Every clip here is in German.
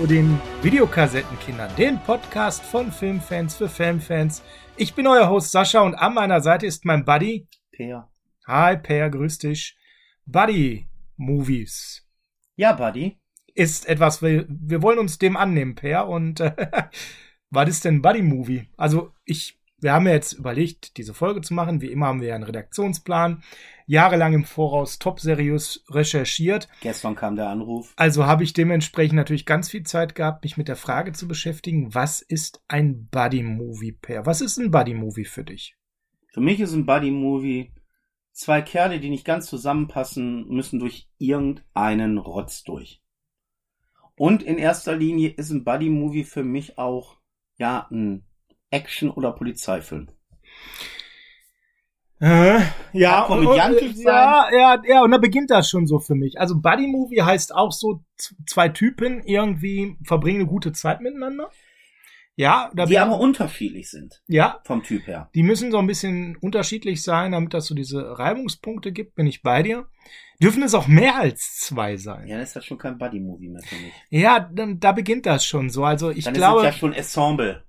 Zu den Videokassettenkindern, den Podcast von Filmfans für Filmfans. Ich bin euer Host Sascha und an meiner Seite ist mein Buddy. Per. Hi, Per, grüß dich. Buddy Movies Ja, Buddy. ist etwas, wir, wir wollen uns dem annehmen, Per. Und äh, was ist denn Buddy Movie? Also ich, wir haben ja jetzt überlegt, diese Folge zu machen. Wie immer haben wir ja einen Redaktionsplan. Jahrelang im Voraus top seriös recherchiert. Gestern kam der Anruf. Also habe ich dementsprechend natürlich ganz viel Zeit gehabt, mich mit der Frage zu beschäftigen, was ist ein Buddy-Movie, Per? Was ist ein Buddy-Movie für dich? Für mich ist ein Buddy-Movie, zwei Kerle, die nicht ganz zusammenpassen, müssen durch irgendeinen Rotz durch. Und in erster Linie ist ein Buddy-Movie für mich auch, ja, ein Action- oder Polizeifilm. Äh, ja, komödiantisch und, ja, ja, ja, und da beginnt das schon so für mich. Also Buddy Movie heißt auch so zwei Typen irgendwie verbringen eine gute Zeit miteinander. Ja, da Die aber unterschiedlich sind, ja, vom Typ her. die müssen so ein bisschen unterschiedlich sein, damit das so diese Reibungspunkte gibt, bin ich bei dir. Dürfen es auch mehr als zwei sein. Ja, dann ist das schon kein Buddy-Movie mehr für mich. Ja, dann, da beginnt das schon so. Also ich dann glaube, ist es ja schon Ensemble.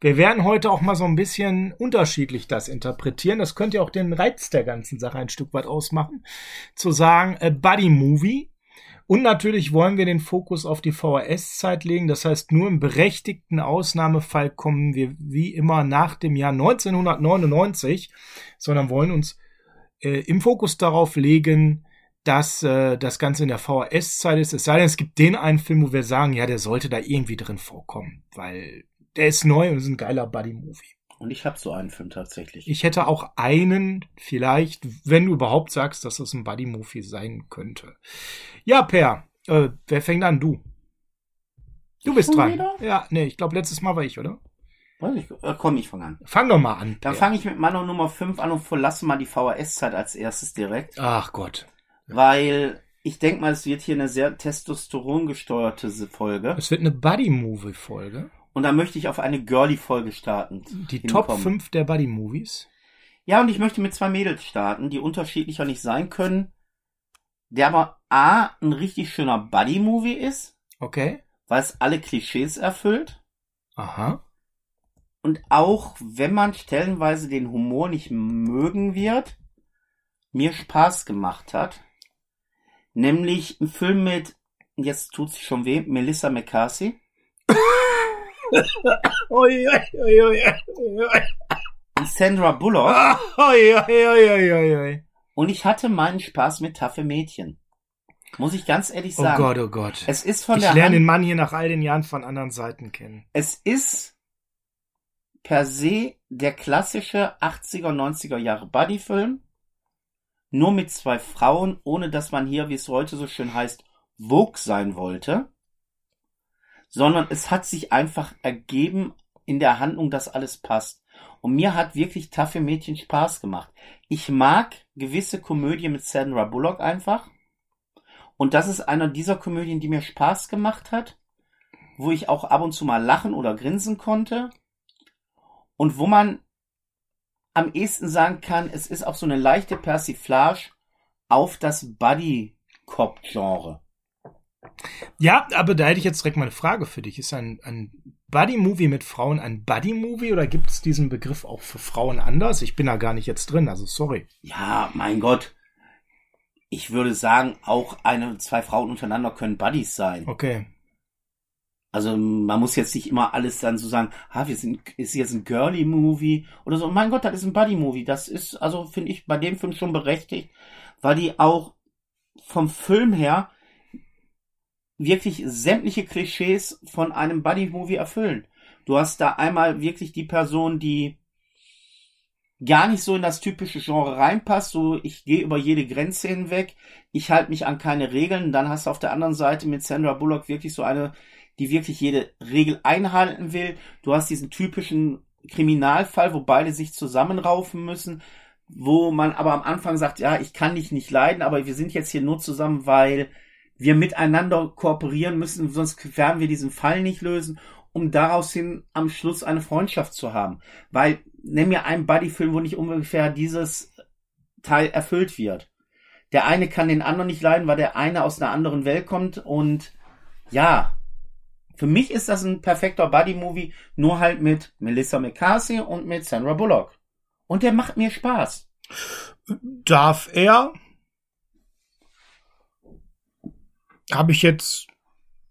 Wir werden heute auch mal so ein bisschen unterschiedlich das interpretieren. Das könnte ja auch den Reiz der ganzen Sache ein Stück weit ausmachen. Zu sagen, äh, Buddy Movie. Und natürlich wollen wir den Fokus auf die VHS-Zeit legen. Das heißt, nur im berechtigten Ausnahmefall kommen wir wie immer nach dem Jahr 1999, sondern wollen uns äh, im Fokus darauf legen, dass äh, das Ganze in der VHS-Zeit ist. Es sei denn, es gibt den einen Film, wo wir sagen, ja, der sollte da irgendwie drin vorkommen, weil der ist neu und ist ein geiler Buddy-Movie. Und ich habe so einen Film tatsächlich. Ich hätte auch einen, vielleicht, wenn du überhaupt sagst, dass das ein Buddy-Movie sein könnte. Ja, Per, äh, wer fängt an? Du. Du bist Schon dran. wieder? Ja, nee, ich glaube, letztes Mal war ich, oder? Weiß ich, äh, komm, ich fange an. Fang doch mal an. Dann fange ich mit Mano Nummer 5 an und verlasse mal die VHS-Zeit als erstes direkt. Ach Gott. Weil ich denke mal, es wird hier eine sehr testosterongesteuerte Folge. Es wird eine Buddy-Movie-Folge. Und da möchte ich auf eine Girly-Folge starten. Die Top hinkommen. 5 der Buddy-Movies. Ja, und ich möchte mit zwei Mädels starten, die unterschiedlicher nicht sein können. Der aber A, ein richtig schöner Buddy-Movie ist, Okay. weil es alle Klischees erfüllt. Aha. Und auch, wenn man stellenweise den Humor nicht mögen wird, mir Spaß gemacht hat. Nämlich ein Film mit, jetzt tut's schon weh, Melissa McCarthy. Sandra Bullock. Ui. Und ich hatte meinen Spaß mit taffe Mädchen. Muss ich ganz ehrlich Oh sagen. Gott, oh Gott. Es ist von Ich der lerne den Hand, Mann hier nach all den Jahren von anderen Seiten kennen. es ist per se der klassische 80er, 90er Jahre Buddy-Film. Nur mit zwei Frauen, ohne dass man hier, wie es heute so schön heißt, Vogue sein wollte. Sondern es hat sich einfach ergeben in der Handlung, dass alles passt. Und mir hat wirklich taffe Mädchen Spaß gemacht. Ich mag gewisse Komödien mit Sandra Bullock einfach. Und das ist einer dieser Komödien, die mir Spaß gemacht hat, wo ich auch ab und zu mal lachen oder grinsen konnte. Und wo man am ehesten sagen kann, es ist auch so eine leichte Persiflage auf das Buddy-Cop-Genre. Ja, aber da hätte ich jetzt direkt mal eine Frage für dich. Ist ein, ein Buddy-Movie mit Frauen ein Buddy-Movie oder gibt es diesen Begriff auch für Frauen anders? Ich bin da gar nicht jetzt drin, also sorry. Ja, mein Gott. Ich würde sagen, auch eine, zwei Frauen untereinander können Buddies sein. Okay. Also man muss jetzt nicht immer alles dann so sagen, ha, wir sind, ist jetzt ein Girly-Movie oder so. Mein Gott, das ist ein Buddy-Movie. Das ist, also finde ich bei dem Film schon berechtigt, weil die auch vom Film her wirklich sämtliche Klischees von einem Buddy-Movie erfüllen. Du hast da einmal wirklich die Person, die gar nicht so in das typische Genre reinpasst, so ich gehe über jede Grenze hinweg, ich halte mich an keine Regeln, dann hast du auf der anderen Seite mit Sandra Bullock wirklich so eine, die wirklich jede Regel einhalten will. Du hast diesen typischen Kriminalfall, wo beide sich zusammenraufen müssen, wo man aber am Anfang sagt, ja, ich kann dich nicht leiden, aber wir sind jetzt hier nur zusammen, weil wir miteinander kooperieren müssen, sonst werden wir diesen Fall nicht lösen, um daraus hin am Schluss eine Freundschaft zu haben. Weil, nenn mir einen Buddy-Film, wo nicht ungefähr dieses Teil erfüllt wird. Der eine kann den anderen nicht leiden, weil der eine aus einer anderen Welt kommt und ja, Für mich ist das ein perfekter Buddy-Movie, nur halt mit Melissa McCarthy und mit Sandra Bullock. Und der macht mir Spaß. Darf er? Habe ich jetzt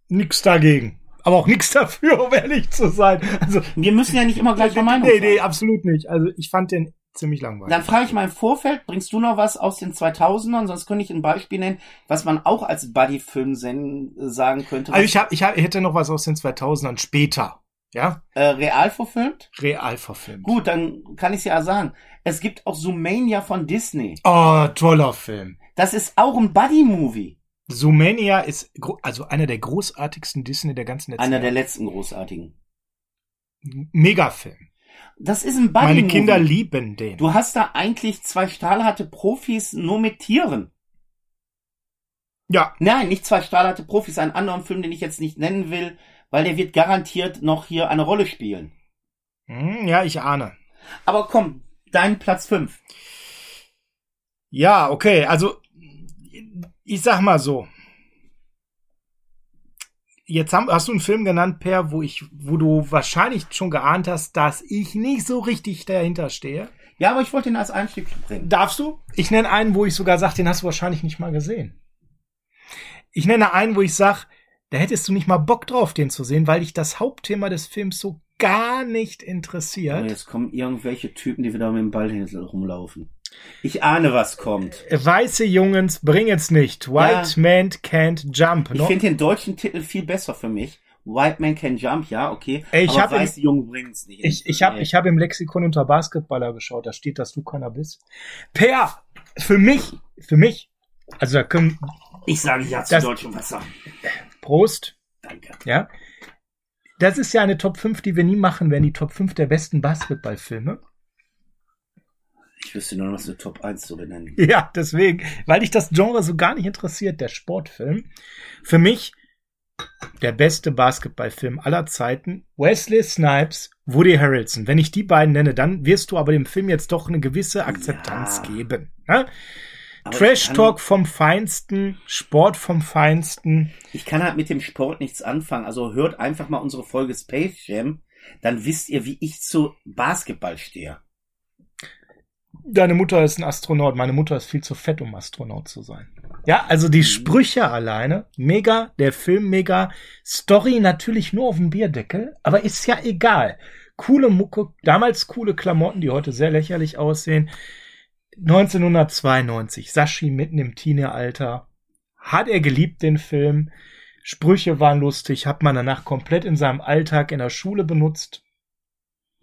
nix dagegen. Aber auch nichts dafür, um ehrlich zu sein. Also, Wir müssen ja nicht immer gleicher Meinung nee, nee, sein. absolut nicht. Also ich fand den ziemlich langweilig. Dann frage ich mal im Vorfeld, bringst du noch was aus den 2000ern? Sonst könnte ich ein Beispiel nennen, was man auch als Buddy-Film sagen könnte. also ich, hab, ich, hab, ich hätte noch was aus den 2000ern später. Ja? äh, real verfilmt? Real verfilmt. Gut, dann kann ich ja sagen. Es gibt auch Zoomania von Disney. Oh, toller Film. Das ist auch ein Buddy-Movie. Zoomania ist also einer der großartigsten Disney der ganzen letzten Einer der letzten großartigen. Megafilm. Das ist ein Buddy-Movie. Meine Kinder lieben den. Du hast da eigentlich zwei stahlharte Profis nur mit Tieren. ja, Nein, nicht zwei stahlharte Profis, einen anderen Film, den ich jetzt nicht nennen will, weil der wird garantiert noch hier eine Rolle spielen. hm, ja, ich ahne. Aber komm, dein Platz fünf. Ja, okay, also ich sag mal so. Jetzt haben, hast du einen Film genannt, Per, wo ich, wo du wahrscheinlich schon geahnt hast, dass ich nicht so richtig dahinter stehe. Ja, aber ich wollte ihn als Einstieg bringen. Darfst du? Ich nenne einen, wo ich sogar sage, den hast du wahrscheinlich nicht mal gesehen. Ich nenne einen, wo ich sag, da hättest du nicht mal Bock drauf, den zu sehen, weil dich das Hauptthema des Films so gar nicht Aber interessiert. jetzt kommen irgendwelche Typen, die wieder mit dem Ballhänsel rumlaufen. Ich ahne, was kommt. Weiße Jungens bringen's nicht. White Man can't jump. Ich finde den deutschen Titel viel besser für mich. White Man Can Jump, ja, okay. Ey, ich aber weiße Jungen bringen's nicht. Ich, ich habe ich hab im Lexikon unter Basketballer geschaut, da steht, dass du keiner bist. Per, für mich, für mich, also da können, ich sage ja zu Das- deutschem Wasser. Prost, Danke. ja. Das ist ja eine Top 5, die wir nie machen werden, die Top 5 der besten Basketballfilme. Ich wüsste nur noch, was eine Top 1 zu benennen. Ja, deswegen, weil dich das Genre so gar nicht interessiert, der Sportfilm. Für mich der beste Basketballfilm aller Zeiten. Wesley Snipes, Woody Harrelson. Wenn ich die beiden nenne, dann wirst du aber dem Film jetzt doch eine gewisse Akzeptanz Ja. geben. Ne? Trash Talk vom Feinsten, Sport vom Feinsten. Ich kann halt mit dem Sport nichts anfangen. Also hört einfach mal unsere Folge Space Jam. Dann wisst ihr, wie ich zu Basketball stehe. Deine Mutter ist ein Astronaut. Meine Mutter ist viel zu fett, um Astronaut zu sein. Ja, also die Sprüche alleine, mega, der Film mega, Story natürlich nur auf dem Bierdeckel, aber ist ja egal. Coole Mucke, damals coole Klamotten, die heute sehr lächerlich aussehen. 1992, Sashi mitten im Teenalter, hat er geliebt den Film. Sprüche waren lustig, hat man danach komplett in seinem Alltag in der Schule benutzt,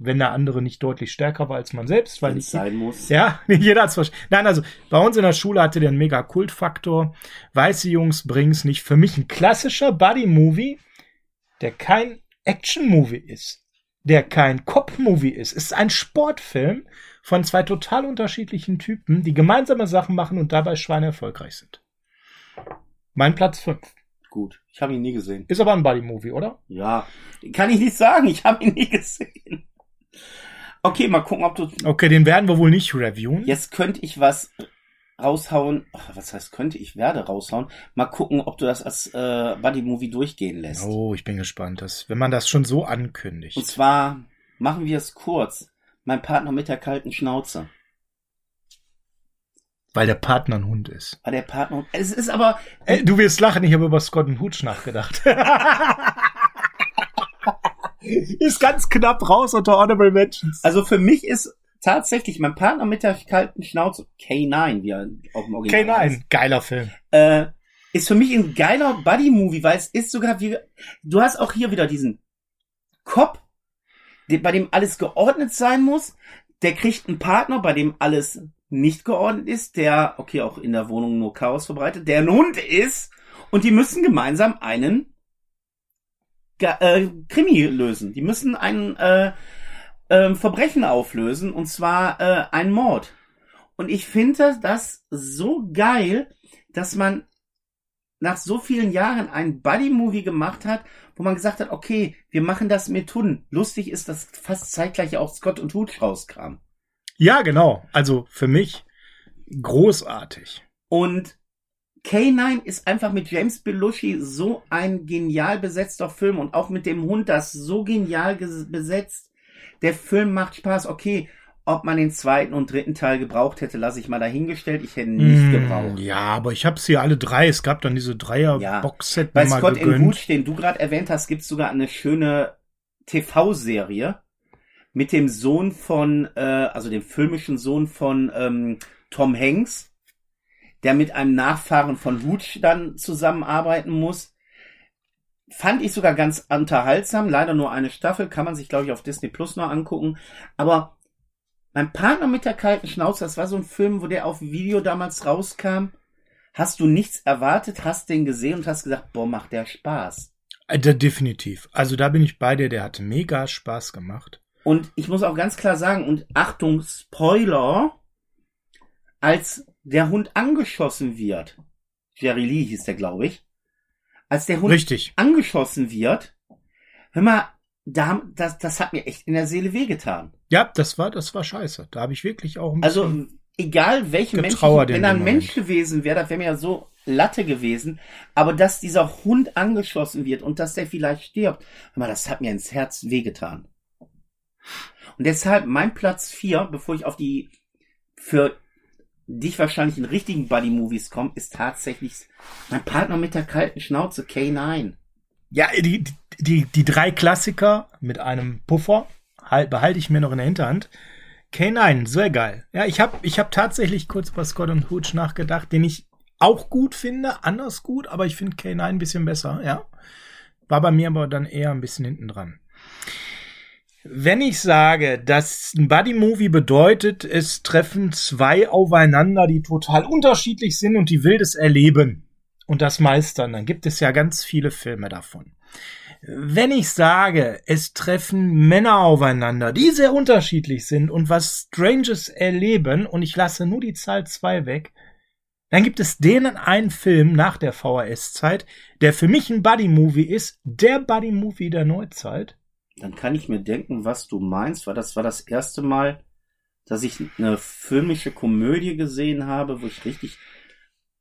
wenn der andere nicht deutlich stärker war als man selbst, weil es sein muss. ja, jeder hat's verstanden. Nein, also bei uns in der Schule hatte der einen mega Kultfaktor. Weiße Jungs bringen's nicht. Für mich ein klassischer Buddy-Movie, der kein Action-Movie ist, der kein Cop-Movie ist. Es ist ein Sportfilm von zwei total unterschiedlichen Typen, die gemeinsame Sachen machen und dabei Schweine erfolgreich sind. Mein Platz 5. Gut. Ich habe ihn nie gesehen. Ist aber ein Buddy-Movie, oder? Ja. Kann ich nicht sagen. Ich habe ihn nie gesehen. Okay, mal gucken, ob du. Okay, den werden wir wohl nicht reviewen. Jetzt könnte ich was raushauen. Ach, was heißt könnte? Ich werde raushauen. Mal gucken, ob du das als äh, Buddy-Movie durchgehen lässt. Oh, ich bin gespannt, dass, wenn man das schon so ankündigt. Und zwar machen wir es kurz. Mein Partner mit der kalten Schnauze. Weil der Partner ein Hund ist. War der Partner. Es ist aber. Ey, du wirst lachen, ich habe über Scott und Hooch nachgedacht. ist ganz knapp raus unter Honorable Mentions. Also für mich ist tatsächlich mein Partner mit der kalten Schnauze, K9, wie er auch im Original heißt, K9, geiler Film. äh, ist für mich ein geiler Buddy-Movie, weil es ist sogar wie, du hast auch hier wieder diesen Cop, bei dem alles geordnet sein muss, der kriegt einen Partner, bei dem alles nicht geordnet ist, der, okay, auch in der Wohnung nur Chaos verbreitet, der ein Hund ist, und die müssen gemeinsam einen äh, Krimi lösen. Die müssen ein äh, ähm, Verbrechen auflösen, und zwar äh, ein Mord. Und ich finde das so geil, dass man nach so vielen Jahren ein Buddy-Movie gemacht hat, wo man gesagt hat, okay, wir machen das mit Hunden. Lustig ist, dass fast zeitgleich auch Scott und Hooch rauskam. Ja, genau. Also für mich großartig. Und K9 ist einfach mit James Belushi so ein genial besetzter Film und auch mit dem Hund das so genial besetzt. Der Film macht Spaß. Okay, ob man den zweiten und dritten Teil gebraucht hätte, lasse ich mal dahingestellt. Ich hätte ihn nicht mm, gebraucht. Ja, aber ich habe sie alle drei. Es gab dann diese dreier ja. Bei Scott in Gut, den du gerade erwähnt hast, gibt's sogar eine schöne TV-Serie mit dem Sohn von, äh, also dem filmischen Sohn von ähm, Tom Hanks, der mit einem Nachfahren von Hooch dann zusammenarbeiten muss. Fand ich sogar ganz unterhaltsam. Leider nur eine Staffel, kann man sich, glaube ich, auf Disney Plus noch angucken. Aber mein Partner mit der kalten Schnauze, das war so ein Film, wo der auf Video damals rauskam. Hast du nichts erwartet, hast den gesehen und hast gesagt, boah, macht der Spaß. Äh, definitiv. Also da bin ich bei dir, der hat mega Spaß gemacht. Und ich muss auch ganz klar sagen, und Achtung, Spoiler, als der Hund angeschossen wird, Jerry Lee hieß der, glaube ich, als der Hund Richtig. angeschossen wird, hör mal, da, das, das hat mir echt in der Seele wehgetan. Ja, das war, das war scheiße. Da habe ich wirklich auch ein bisschen. Also, egal welchen Menschen, wenn er ein Mensch gewesen wäre, das wäre mir ja so Latte gewesen. Aber dass dieser Hund angeschossen wird und dass der vielleicht stirbt, mal, das hat mir ins Herz wehgetan. Und deshalb mein Platz vier, bevor ich auf die für dich wahrscheinlich in richtigen Buddy-Movies komme, ist tatsächlich mein Partner mit der kalten Schnauze, K9. Ja, die, die, die drei Klassiker mit einem Puffer halt, behalte ich mir noch in der Hinterhand. K9, sehr geil. Ja, ich habe ich hab tatsächlich kurz bei Scott und Hooch nachgedacht, den ich auch gut finde, anders gut, aber ich finde K9 ein bisschen besser, ja. War bei mir aber dann eher ein bisschen hinten dran. Wenn ich sage, dass ein Buddy-Movie bedeutet, es treffen zwei aufeinander, die total unterschiedlich sind und die wildes erleben und das meistern, dann gibt es ja ganz viele Filme davon. Wenn ich sage, es treffen Männer aufeinander, die sehr unterschiedlich sind und was Stranges erleben, und ich lasse nur die Zahl zwei weg, dann gibt es denen einen Film nach der VHS-Zeit, der für mich ein Buddy-Movie ist, der Buddy-Movie der Neuzeit. Dann kann ich mir denken, was du meinst, weil das war das erste Mal, dass ich eine filmische Komödie gesehen habe, wo ich richtig,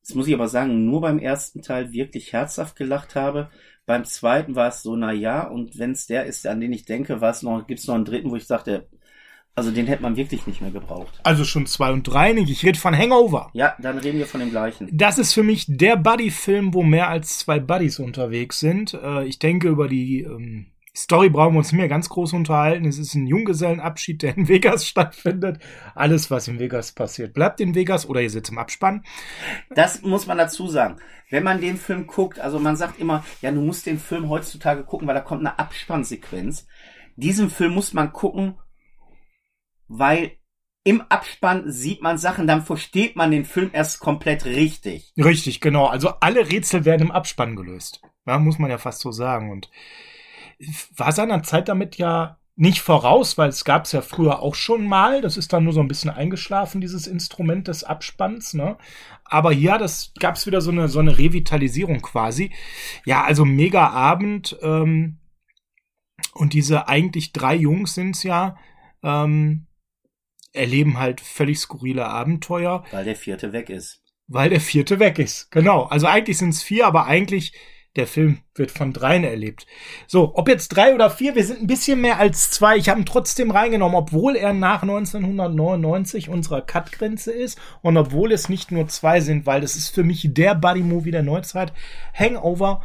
das muss ich aber sagen, nur beim ersten Teil wirklich herzhaft gelacht habe. Beim zweiten war es so, na ja, und wenn es der ist, an den ich denke, war es noch, gibt es noch einen dritten, wo ich sagte, also den hätte man wirklich nicht mehr gebraucht. Also schon zwei und drei nicht. Ich rede von Hangover. Ja, dann reden wir von dem gleichen. Das ist für mich der Buddy-Film, wo mehr als zwei Buddies unterwegs sind. Äh, ich denke, über die ähm, Story brauchen wir uns mehr ganz groß unterhalten. Es ist ein Junggesellenabschied, der in Vegas stattfindet. Alles, was in Vegas passiert, bleibt in Vegas oder ihr sitzt im Abspann. Das muss man dazu sagen wenn man den Film guckt, also man sagt immer, ja, du musst den Film heutzutage gucken, weil da kommt eine Abspannsequenz. Diesen Film muss man gucken, weil im Abspann sieht man Sachen, dann versteht man den Film erst komplett richtig. Richtig, genau. Also alle Rätsel werden im Abspann gelöst. Ja, muss man ja fast so sagen. Und war seiner Zeit damit ja nicht voraus, weil es gab es ja früher auch schon mal. Das ist dann nur so ein bisschen eingeschlafen, dieses Instrument des Abspanns. Ne? Aber ja, das gab es wieder so eine, so eine Revitalisierung quasi. Ja, also mega Abend. Ähm, und diese eigentlich drei Jungs sind's ja, ähm, erleben halt völlig skurrile Abenteuer. Weil der vierte weg ist. Weil der vierte weg ist, genau. Also eigentlich sind's vier, aber eigentlich der Film wird von dreien erlebt. So, ob jetzt drei oder vier, wir sind ein bisschen mehr als zwei. Ich habe ihn trotzdem reingenommen, obwohl er nach 1999 unserer Cut-Grenze ist und obwohl es nicht nur zwei sind, weil das ist für mich der Buddy-Movie der Neuzeit. Hangover,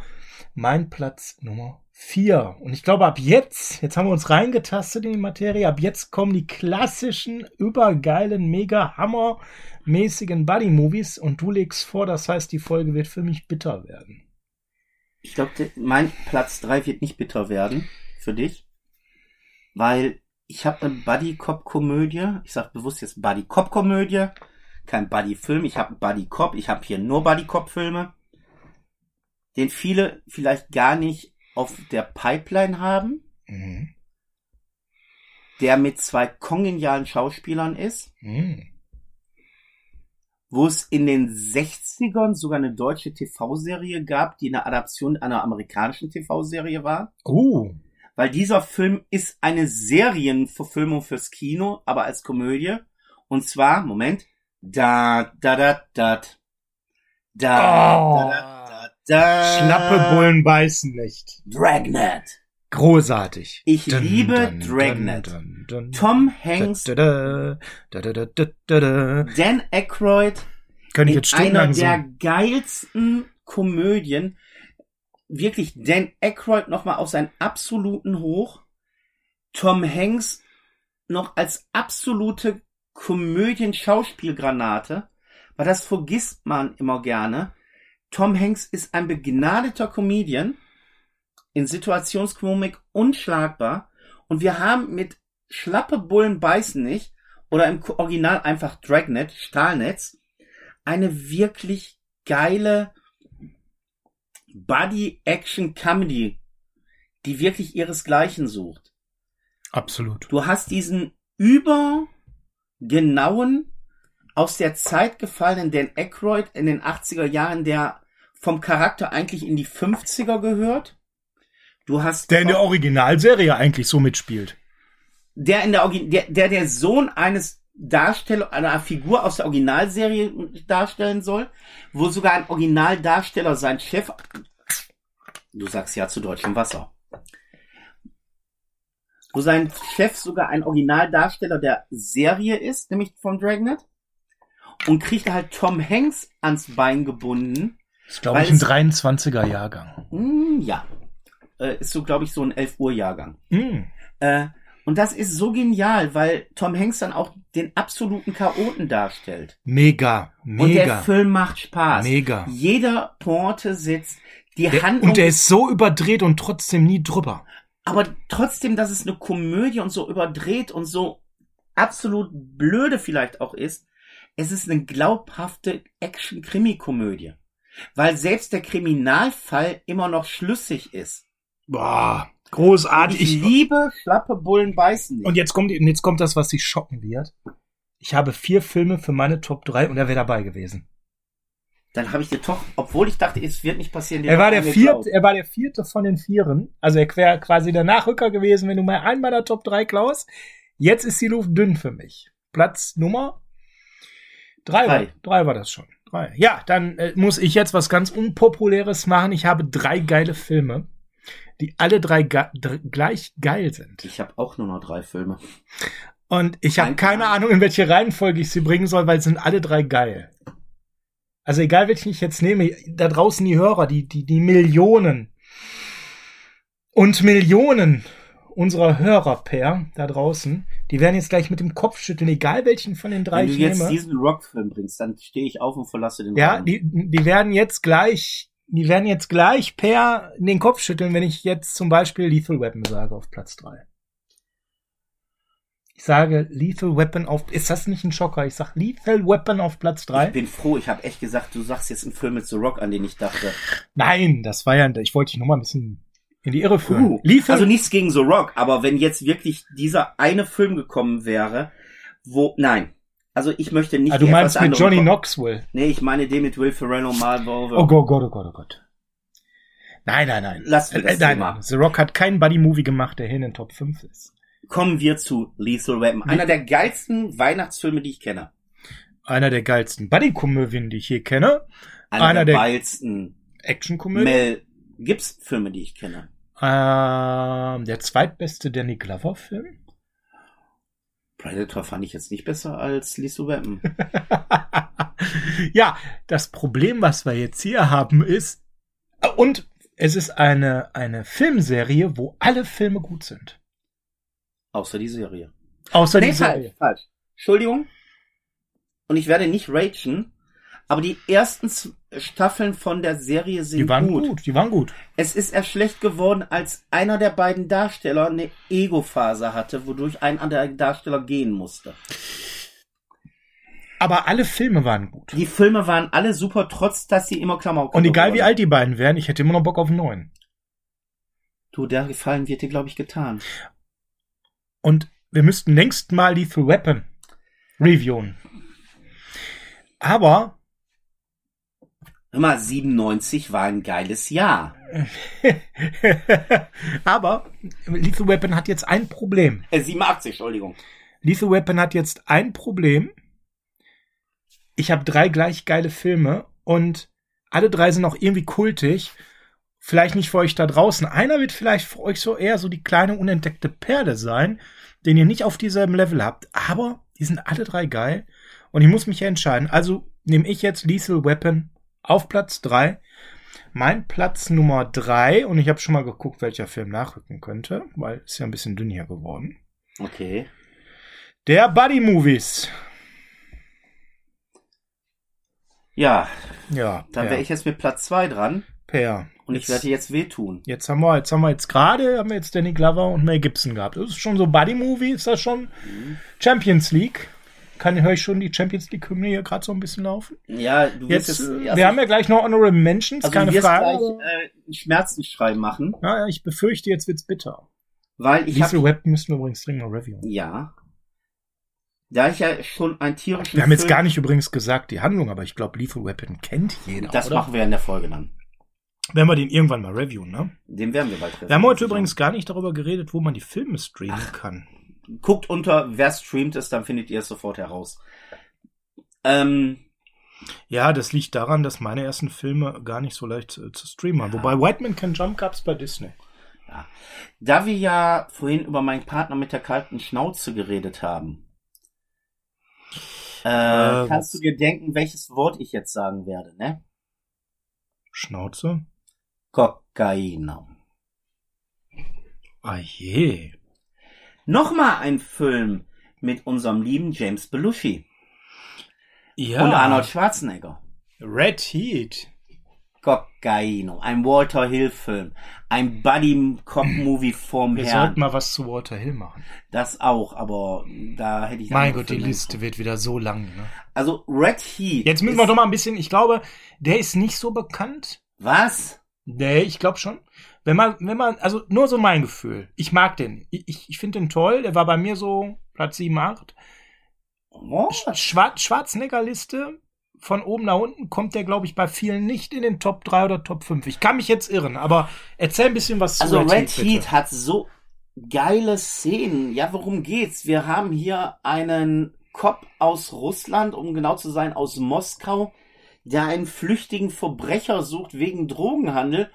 mein Platz Nummer vier. Und ich glaube, ab jetzt, jetzt haben wir uns reingetastet in die Materie, ab jetzt kommen die klassischen, übergeilen, mega hammermäßigen Buddy-Movies und du legst vor, das heißt, die Folge wird für mich bitter werden. Ich glaube, mein Platz drei wird nicht bitter werden für dich, weil ich habe eine Buddy-Cop-Komödie. Ich sage bewusst jetzt Buddy-Cop-Komödie, kein Buddy-Film. Ich habe Buddy-Cop. Ich habe hier nur Buddy-Cop-Filme, den viele vielleicht gar nicht auf der Pipeline haben. Mhm. Der mit zwei kongenialen Schauspielern ist. Mhm wo es in den 60ern sogar eine deutsche TV-Serie gab, die eine Adaption einer amerikanischen TV-Serie war. Oh. Weil dieser Film ist eine Serienverfilmung fürs Kino, aber als Komödie. Und zwar, Moment, da, da, da, da. Da, Oh. da, da, da. Schlappe Bullen beißen nicht. Dragnet. Großartig. Ich liebe Dragnet. dun, dun. Tom Hanks, Da, da, da, da, da, da, da, da. Dan Aykroyd Könnte ich in jetzt einer stundenlang der geilsten Komödien. Wirklich Dan Aykroyd nochmal auf seinen absoluten Hoch. Tom Hanks noch als absolute Komödien-Schauspielgranate. Weil das vergisst man immer gerne. Tom Hanks ist ein begnadeter Comedian. In Situationskomik unschlagbar. Und wir haben mit Schlappe Bullen beißen nicht oder im Original einfach Dragnet, Stahlnetz, eine wirklich geile Buddy-Action-Comedy, die wirklich ihresgleichen sucht. Absolut. Du hast diesen übergenauen, aus der Zeit gefallenen Dan Aykroyd in den 80er Jahren, der vom Charakter eigentlich in die 50er gehört. Du hast Der in der Originalserie eigentlich so mitspielt. Der in der, Orgi- der, der der Sohn eines Darsteller, einer Figur aus der Originalserie darstellen soll, wo sogar ein Originaldarsteller sein Chef, du sagst ja zu deutschem Wasser, wo sein Chef sogar ein Originaldarsteller der Serie ist, nämlich vom Dragnet, und kriegt halt Tom Hanks ans Bein gebunden. Das ist, glaube ich, ein es- 23er Jahrgang. Hm, ja, äh, ist so, glaube ich, so ein 11 Uhr Jahrgang. Hm. Äh, und das ist so genial, weil Tom Hanks dann auch den absoluten Chaoten darstellt. Mega, Und der mega. Film macht Spaß. Mega. Jeder Porte sitzt, die Der, Handlung, und der ist so überdreht und trotzdem nie drüber. aber trotzdem, dass es eine Komödie und so überdreht und so absolut blöde vielleicht auch ist, es ist eine glaubhafte Action-Krimi-Komödie. Weil selbst der Kriminalfall immer noch schlüssig ist. Boah, großartig. Ich liebe schlappe Bullen beißen nicht. und jetzt kommt, jetzt kommt das, was dich schocken wird. Ich habe vier Filme für meine Top 3 und er wäre dabei gewesen. Dann habe ich dir doch, obwohl ich dachte, es wird nicht passieren. Er war der vierte, er war der vierte von den Vieren. Also er wäre quasi der Nachrücker gewesen, wenn du mal einen meiner Top 3 klaust. Jetzt ist die Luft dünn für mich. Platz Nummer drei. War, Drei. drei war das schon. Drei. Ja, dann äh, muss ich jetzt was ganz Unpopuläres machen. Ich habe drei geile Filme, die alle drei gleich geil sind. Ich habe auch nur noch drei Filme. Und ich habe keine. Ahnung, in welche Reihenfolge ich sie bringen soll, weil sie sind alle drei geil. Also egal, welchen ich jetzt nehme, da draußen die Hörer, die, die, die Millionen und Millionen unserer Hörer, Per, da draußen, die werden jetzt gleich mit dem Kopf schütteln, egal welchen von den drei Wenn du ich jetzt nehme. diesen Rockfilm bringst, dann stehe ich auf und verlasse den Ja, Raum. die, die werden jetzt gleich, die werden jetzt gleich per den Kopf schütteln, wenn ich jetzt zum Beispiel Lethal Weapon sage auf Platz drei. Ich sage Lethal Weapon auf, ist das nicht ein Schocker? Ich sag Lethal Weapon auf Platz Ich drei. bin froh, ich habe echt gesagt, du sagst jetzt einen Film mit The Rock, an den ich dachte. Nein, das war ja, ich wollte dich noch mal ein bisschen in die Irre führen. Uh, Lethal, also nichts gegen The Rock, aber wenn jetzt wirklich dieser eine Film gekommen wäre, wo, nein. Also ich möchte nicht ah, du meinst mit Johnny Knoxville. Nee, ich meine den mit Will Ferrell und Marl Volver. Oh Gott, oh Gott, oh Gott. Nein, nein, nein. Lassen wir das äh, nein, nein. The Rock hat keinen Buddy-Movie gemacht, der hier in den Top 5 ist. Kommen wir zu Lethal Weapon. Einer der geilsten Weihnachtsfilme, die ich kenne. Einer der geilsten Einer, Buddy-Komödien, die ich hier kenne. Einer der, der- geilsten Action-Komödie. Mel Gibbs Filme, die ich kenne. Ähm, der zweitbeste Danny Glover-Film. Predator fand ich jetzt nicht besser als Lethal Weapon. ja, das Problem, was wir jetzt hier haben, ist, und es ist eine, eine Filmserie, wo alle Filme gut sind. Außer die Serie. Außer die Nee, Serie. falsch, falsch. Entschuldigung. Und ich werde nicht ragen, aber die ersten Staffeln von der Serie sind Die waren gut. gut. die waren gut. Es ist erst schlecht geworden, als einer der beiden Darsteller eine Ego-Phase hatte, wodurch ein anderer Darsteller gehen musste. Aber alle Filme waren gut. Die Filme waren alle super, trotz dass sie immer Klamauk Und egal wie alt die beiden wären, ich hätte immer noch Bock auf einen neuen. Du, der Gefallen wird dir, glaube ich, getan. Und wir müssten längst mal Lethal Weapon reviewen. Aber Mal, 97 war ein geiles Jahr. aber Lethal Weapon hat jetzt ein Problem. Äh, 87, Entschuldigung. Lethal Weapon hat jetzt ein Problem. Ich habe drei gleich geile Filme und Alle drei sind auch irgendwie kultig. Vielleicht nicht für euch da draußen. Einer wird vielleicht für euch so eher so die kleine unentdeckte Perle sein, den ihr nicht auf dieselben Level habt. Aber die sind alle drei geil. Und ich muss mich ja entscheiden. Also nehme ich jetzt Lethal Weapon auf Platz drei. Mein Platz Nummer drei, und ich habe schon mal geguckt, welcher Film nachrücken könnte, weil ist ja ein bisschen dünn hier geworden. Okay. Der Buddy Movies. Ja, Ja, dann wäre ich jetzt mit Platz zwei dran per. und ich werde jetzt wehtun. Jetzt haben wir, jetzt haben wir jetzt gerade, haben wir jetzt Danny Glover und Mel Gibson gehabt. Das ist schon so Buddy Movie, ist das schon Champions League? Kann höre ich schon die Champions League Hymne hier gerade so ein bisschen laufen? Ja, du wirst Jetzt, jetzt, äh, also wir haben ja gleich noch Honorable Mentions, also keine du wirst Frage. gleich äh, einen Schmerzensschrei machen, Ja, ja, ich befürchte, jetzt wird's bitter. weil ich Lethal habe Web müssen wir übrigens dringend mal reviewen. ja, da ich ja schon ein tierischen Wir haben jetzt Film- gar nicht übrigens gesagt die Handlung, aber ich glaube, Lethal Weapon kennt jeder, das oder? machen wir in der Folge dann. Wenn wir den irgendwann mal reviewen, ne? Den werden wir bald Wir haben heute übrigens gar nicht darüber geredet, wo man die Filme streamen kann. Guckt unter wer streamt es, dann findet ihr es sofort heraus. Ähm, Ja, das liegt daran, dass meine ersten Filme gar nicht so leicht äh, zu streamen waren. Ja. Wobei Whiteman Can Jump gab's bei Disney. da wir ja vorhin über meinen Partner mit der kalten Schnauze geredet haben, äh, Äh, kannst du dir denken, welches Wort ich jetzt sagen werde, ne? Schnauze? Kokain. Ah je. Nochmal ein Film mit unserem lieben James Belushi Ja. und Arnold Schwarzenegger. Red Heat. Cocaino, ein Walter Hill Film, ein Buddy Cop Movie vom Wir Herrn. sollten mal was zu Walter Hill machen. Das auch, aber da hätte ich Mein Gott, die Filme. Liste wird wieder so lang. Ne? Also Red Heat. Jetzt müssen wir doch mal ein bisschen, ich glaube, der ist nicht so bekannt. Was? Nee, ich glaube schon. Wenn man, wenn man, also nur so mein Gefühl. Ich mag den. Ich, ich, ich finde den toll. Der war bei mir so Platz 7, 8. Oh, Schwar Schwarzenegger-Liste. Von oben nach unten kommt der, glaube ich, bei vielen nicht in den Top 3 oder Top 5. Ich kann mich jetzt irren, aber erzähl ein bisschen was also zu Red bitte. Heat hat so geile Szenen. Ja, worum geht's? Wir haben hier einen Cop aus Russland, um genau zu sein, aus Moskau, der einen flüchtigen Verbrecher sucht wegen Drogenhandel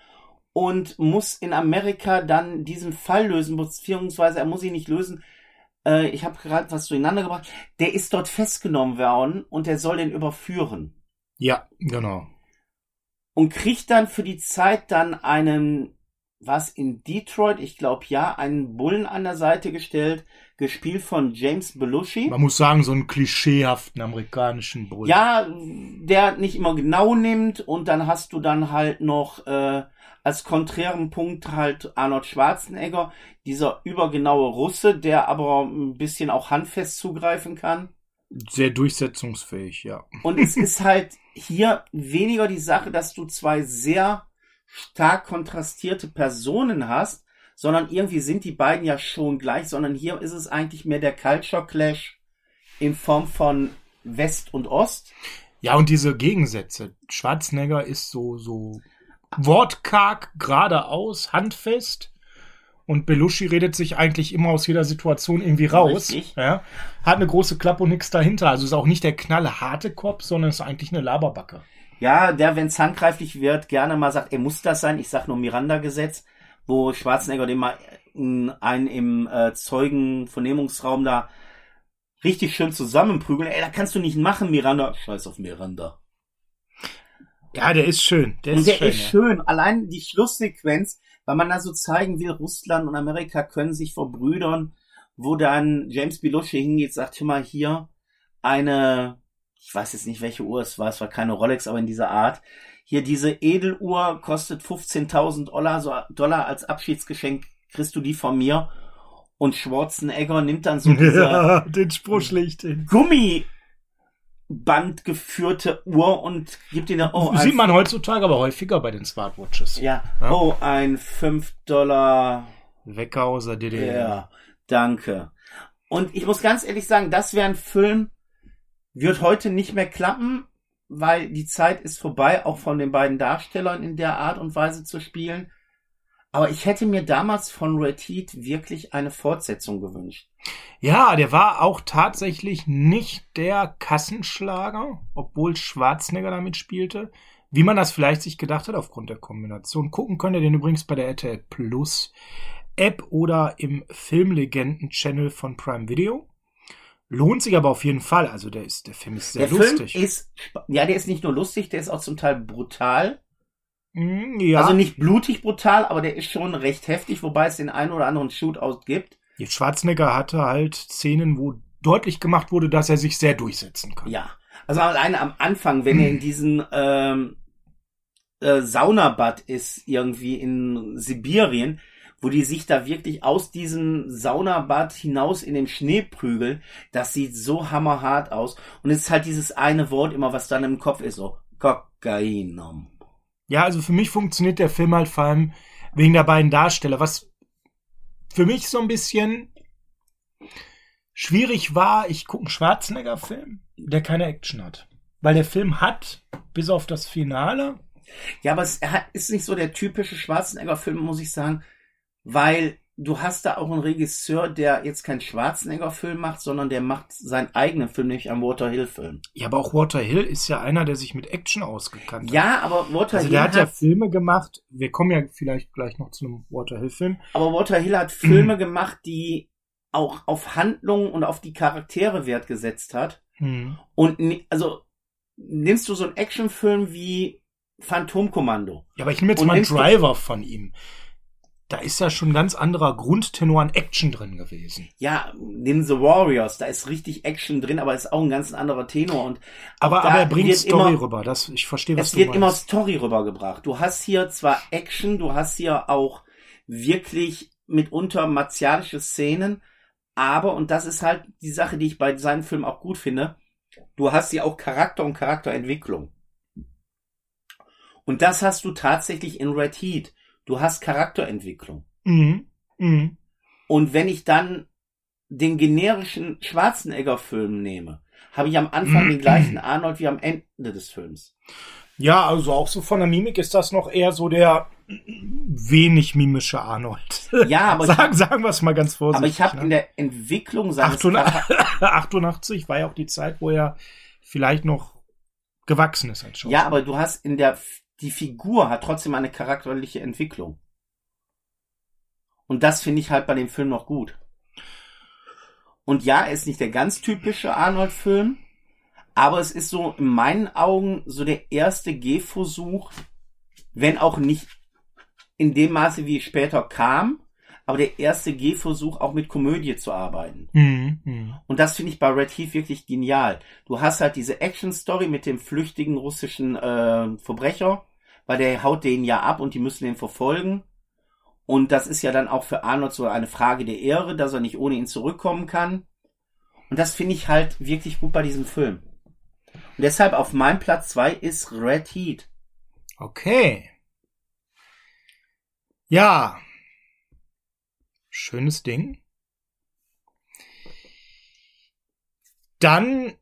und muss in Amerika dann diesen Fall lösen, beziehungsweise er muss ihn nicht lösen. Äh, ich habe gerade was durcheinander gebracht. Der ist dort festgenommen worden und der soll den überführen. Ja, genau. Und kriegt dann für die Zeit dann einen, was in Detroit, ich glaube ja, einen Bullen an der Seite gestellt, gespielt von James Belushi. Man muss sagen, so einen klischeehaften amerikanischen Bullen. Ja, der nicht immer genau nimmt und dann hast du dann halt noch äh, als konträren Punkt halt Arnold Schwarzenegger, dieser übergenaue Russe, der aber ein bisschen auch handfest zugreifen kann. Sehr durchsetzungsfähig, ja. Und es ist halt hier weniger die Sache, dass du zwei sehr stark kontrastierte Personen hast, sondern irgendwie sind die beiden ja schon gleich, sondern hier ist es eigentlich mehr der Culture Clash in Form von West und Ost. Ja, und diese Gegensätze. Schwarzenegger ist so, so wortkarg, geradeaus, handfest. Und Belushi redet sich eigentlich immer aus jeder Situation irgendwie raus. Richtig. Ja, hat eine große Klappe und nichts dahinter. Also ist auch nicht der knalle harte Kopf, sondern ist eigentlich eine Laberbacke. Ja, der, wenn es handgreiflich wird, gerne mal sagt, er muss das sein. Ich sag nur Miranda-Gesetz, wo Schwarzenegger den mal in, einen im äh, Zeugenvernehmungsraum da richtig schön zusammenprügeln. Ey, da kannst du nicht machen, Miranda. Scheiß auf Miranda. Ja, der ist schön. Der ist der schön. ist ja. schön. Allein die Schlusssequenz, weil man da so zeigen will, Russland und Amerika können sich verbrüdern, wo dann James Belushi hingeht, sagt, hör mal, hier eine, ich weiß jetzt nicht, welche Uhr es war, es war keine Rolex, aber in dieser Art. Hier diese Edeluhr kostet 15.000 Dollar, so Dollar als Abschiedsgeschenk, kriegst du die von mir. Und Schwarzenegger nimmt dann so diese Ja, den Spruch schlicht hin. Gummiband geführte Uhr und gibt ihn dann, oh, ein Sieht man heutzutage aber häufiger bei den Smartwatches. Ja. Ja. Oh, ein 5 Dollar. Wecker aus der DDR. Ja, danke. Und ich muss ganz ehrlich sagen, das wäre ein Film, wird heute nicht mehr klappen, weil die Zeit ist vorbei, auch von den beiden Darstellern in der Art und Weise zu spielen. Aber ich hätte mir damals von Red Heat wirklich eine Fortsetzung gewünscht. Ja, der war auch tatsächlich nicht der Kassenschlager, obwohl Schwarzenegger damit spielte. wie man das vielleicht sich gedacht hat aufgrund der Kombination. Gucken könnt ihr den übrigens bei der RTL Plus App oder im Filmlegenden-Channel von Prime Video. Lohnt sich aber auf jeden Fall. Also der ist, der Film ist sehr der lustig. Film ist, ja, der ist nicht nur lustig, der ist auch zum Teil brutal. Mm, ja. Also nicht blutig brutal, aber der ist schon recht heftig, wobei es den einen oder anderen Shootout gibt. Jetzt Schwarzenegger hatte halt Szenen, wo deutlich gemacht wurde, dass er sich sehr durchsetzen kann. Ja. Also alleine am Anfang, wenn er in diesen ähm, äh, Saunabad ist, irgendwie in Sibirien, wo die sich da wirklich aus diesem Saunabad hinaus in den Schnee prügeln, das sieht so hammerhart aus. Und es ist halt dieses eine Wort immer, was dann im Kopf ist, so Kokainum. Ja, also für mich funktioniert der Film halt vor allem wegen der beiden Darsteller. Was für mich so ein bisschen schwierig war, ich gucke einen Schwarzenegger-Film, der keine Action hat. Weil der Film hat, bis auf das Finale. Ja, aber es ist nicht so der typische Schwarzenegger-Film, muss ich sagen, weil du hast da auch einen Regisseur, der jetzt keinen Schwarzenegger-Film macht, sondern der macht seinen eigenen Film, nämlich einen Water Hill-Film. Ja, aber auch Water Hill ist ja einer, der sich mit Action ausgekannt hat. Ja, aber Water also Hill der hat, ja Filme gemacht. Wir kommen ja vielleicht gleich noch zu einem Water Hill-Film. Aber Water Hill hat Filme gemacht, die auch auf Handlungen und auf die Charaktere Wert gesetzt hat. Hm. Und also nimmst du so einen Actionfilm wie Phantomkommando. Ja, aber ich nehme jetzt mal einen Driver von ihm. Da ist ja schon ein ganz anderer Grundtenor an Action drin gewesen. Ja, nimm The Warriors, da ist richtig Action drin, aber ist auch ein ganz anderer Tenor und Aber, aber er bringt Story immer- rüber. Das, ich verstehe, was es du wird immer meinst. Story rübergebracht. Du hast hier zwar Action, du hast hier auch wirklich mitunter martialische Szenen, aber, und das ist halt die Sache, die ich bei seinen Filmen auch gut finde, du hast hier auch Charakter und Charakterentwicklung. Und das hast du tatsächlich in Red Heat. Du hast Charakterentwicklung. Mhm. Mhm. Und wenn ich dann den generischen Schwarzenegger-Film nehme, habe ich am Anfang den gleichen Arnold wie am Ende des Films. Ja, also auch so von der Mimik ist das noch eher so der wenig mimische Arnold. Ja, aber ich, sagen, sagen wir es mal ganz aber vorsichtig. ich habe ne? in der Entwicklung seines 88, 88 war ja auch die Zeit, wo er vielleicht noch gewachsen ist als Schauspieler. Ja, aber du hast in der die Figur hat trotzdem eine charakterliche Entwicklung. Und das finde ich halt bei dem Film noch gut. Und ja, er ist nicht der ganz typische Arnold-Film, aber es ist so in meinen Augen so der erste Gehversuch, wenn auch nicht in dem Maße, wie es später kam, aber der erste Gehversuch auch mit Komödie zu arbeiten. Mhm. Mhm. Und das finde ich bei Red Heat wirklich genial. Du hast halt diese Action-Story mit dem flüchtigen russischen äh, Verbrecher, weil der haut den ja ab und die müssen den verfolgen. Und das ist ja dann auch für Arnold so eine Frage der Ehre, dass er nicht ohne ihn zurückkommen kann. Und das finde ich halt wirklich gut bei diesem Film. Und deshalb auf meinem Platz zwei ist Red Heat. Okay. Ja. Schönes Ding. Dann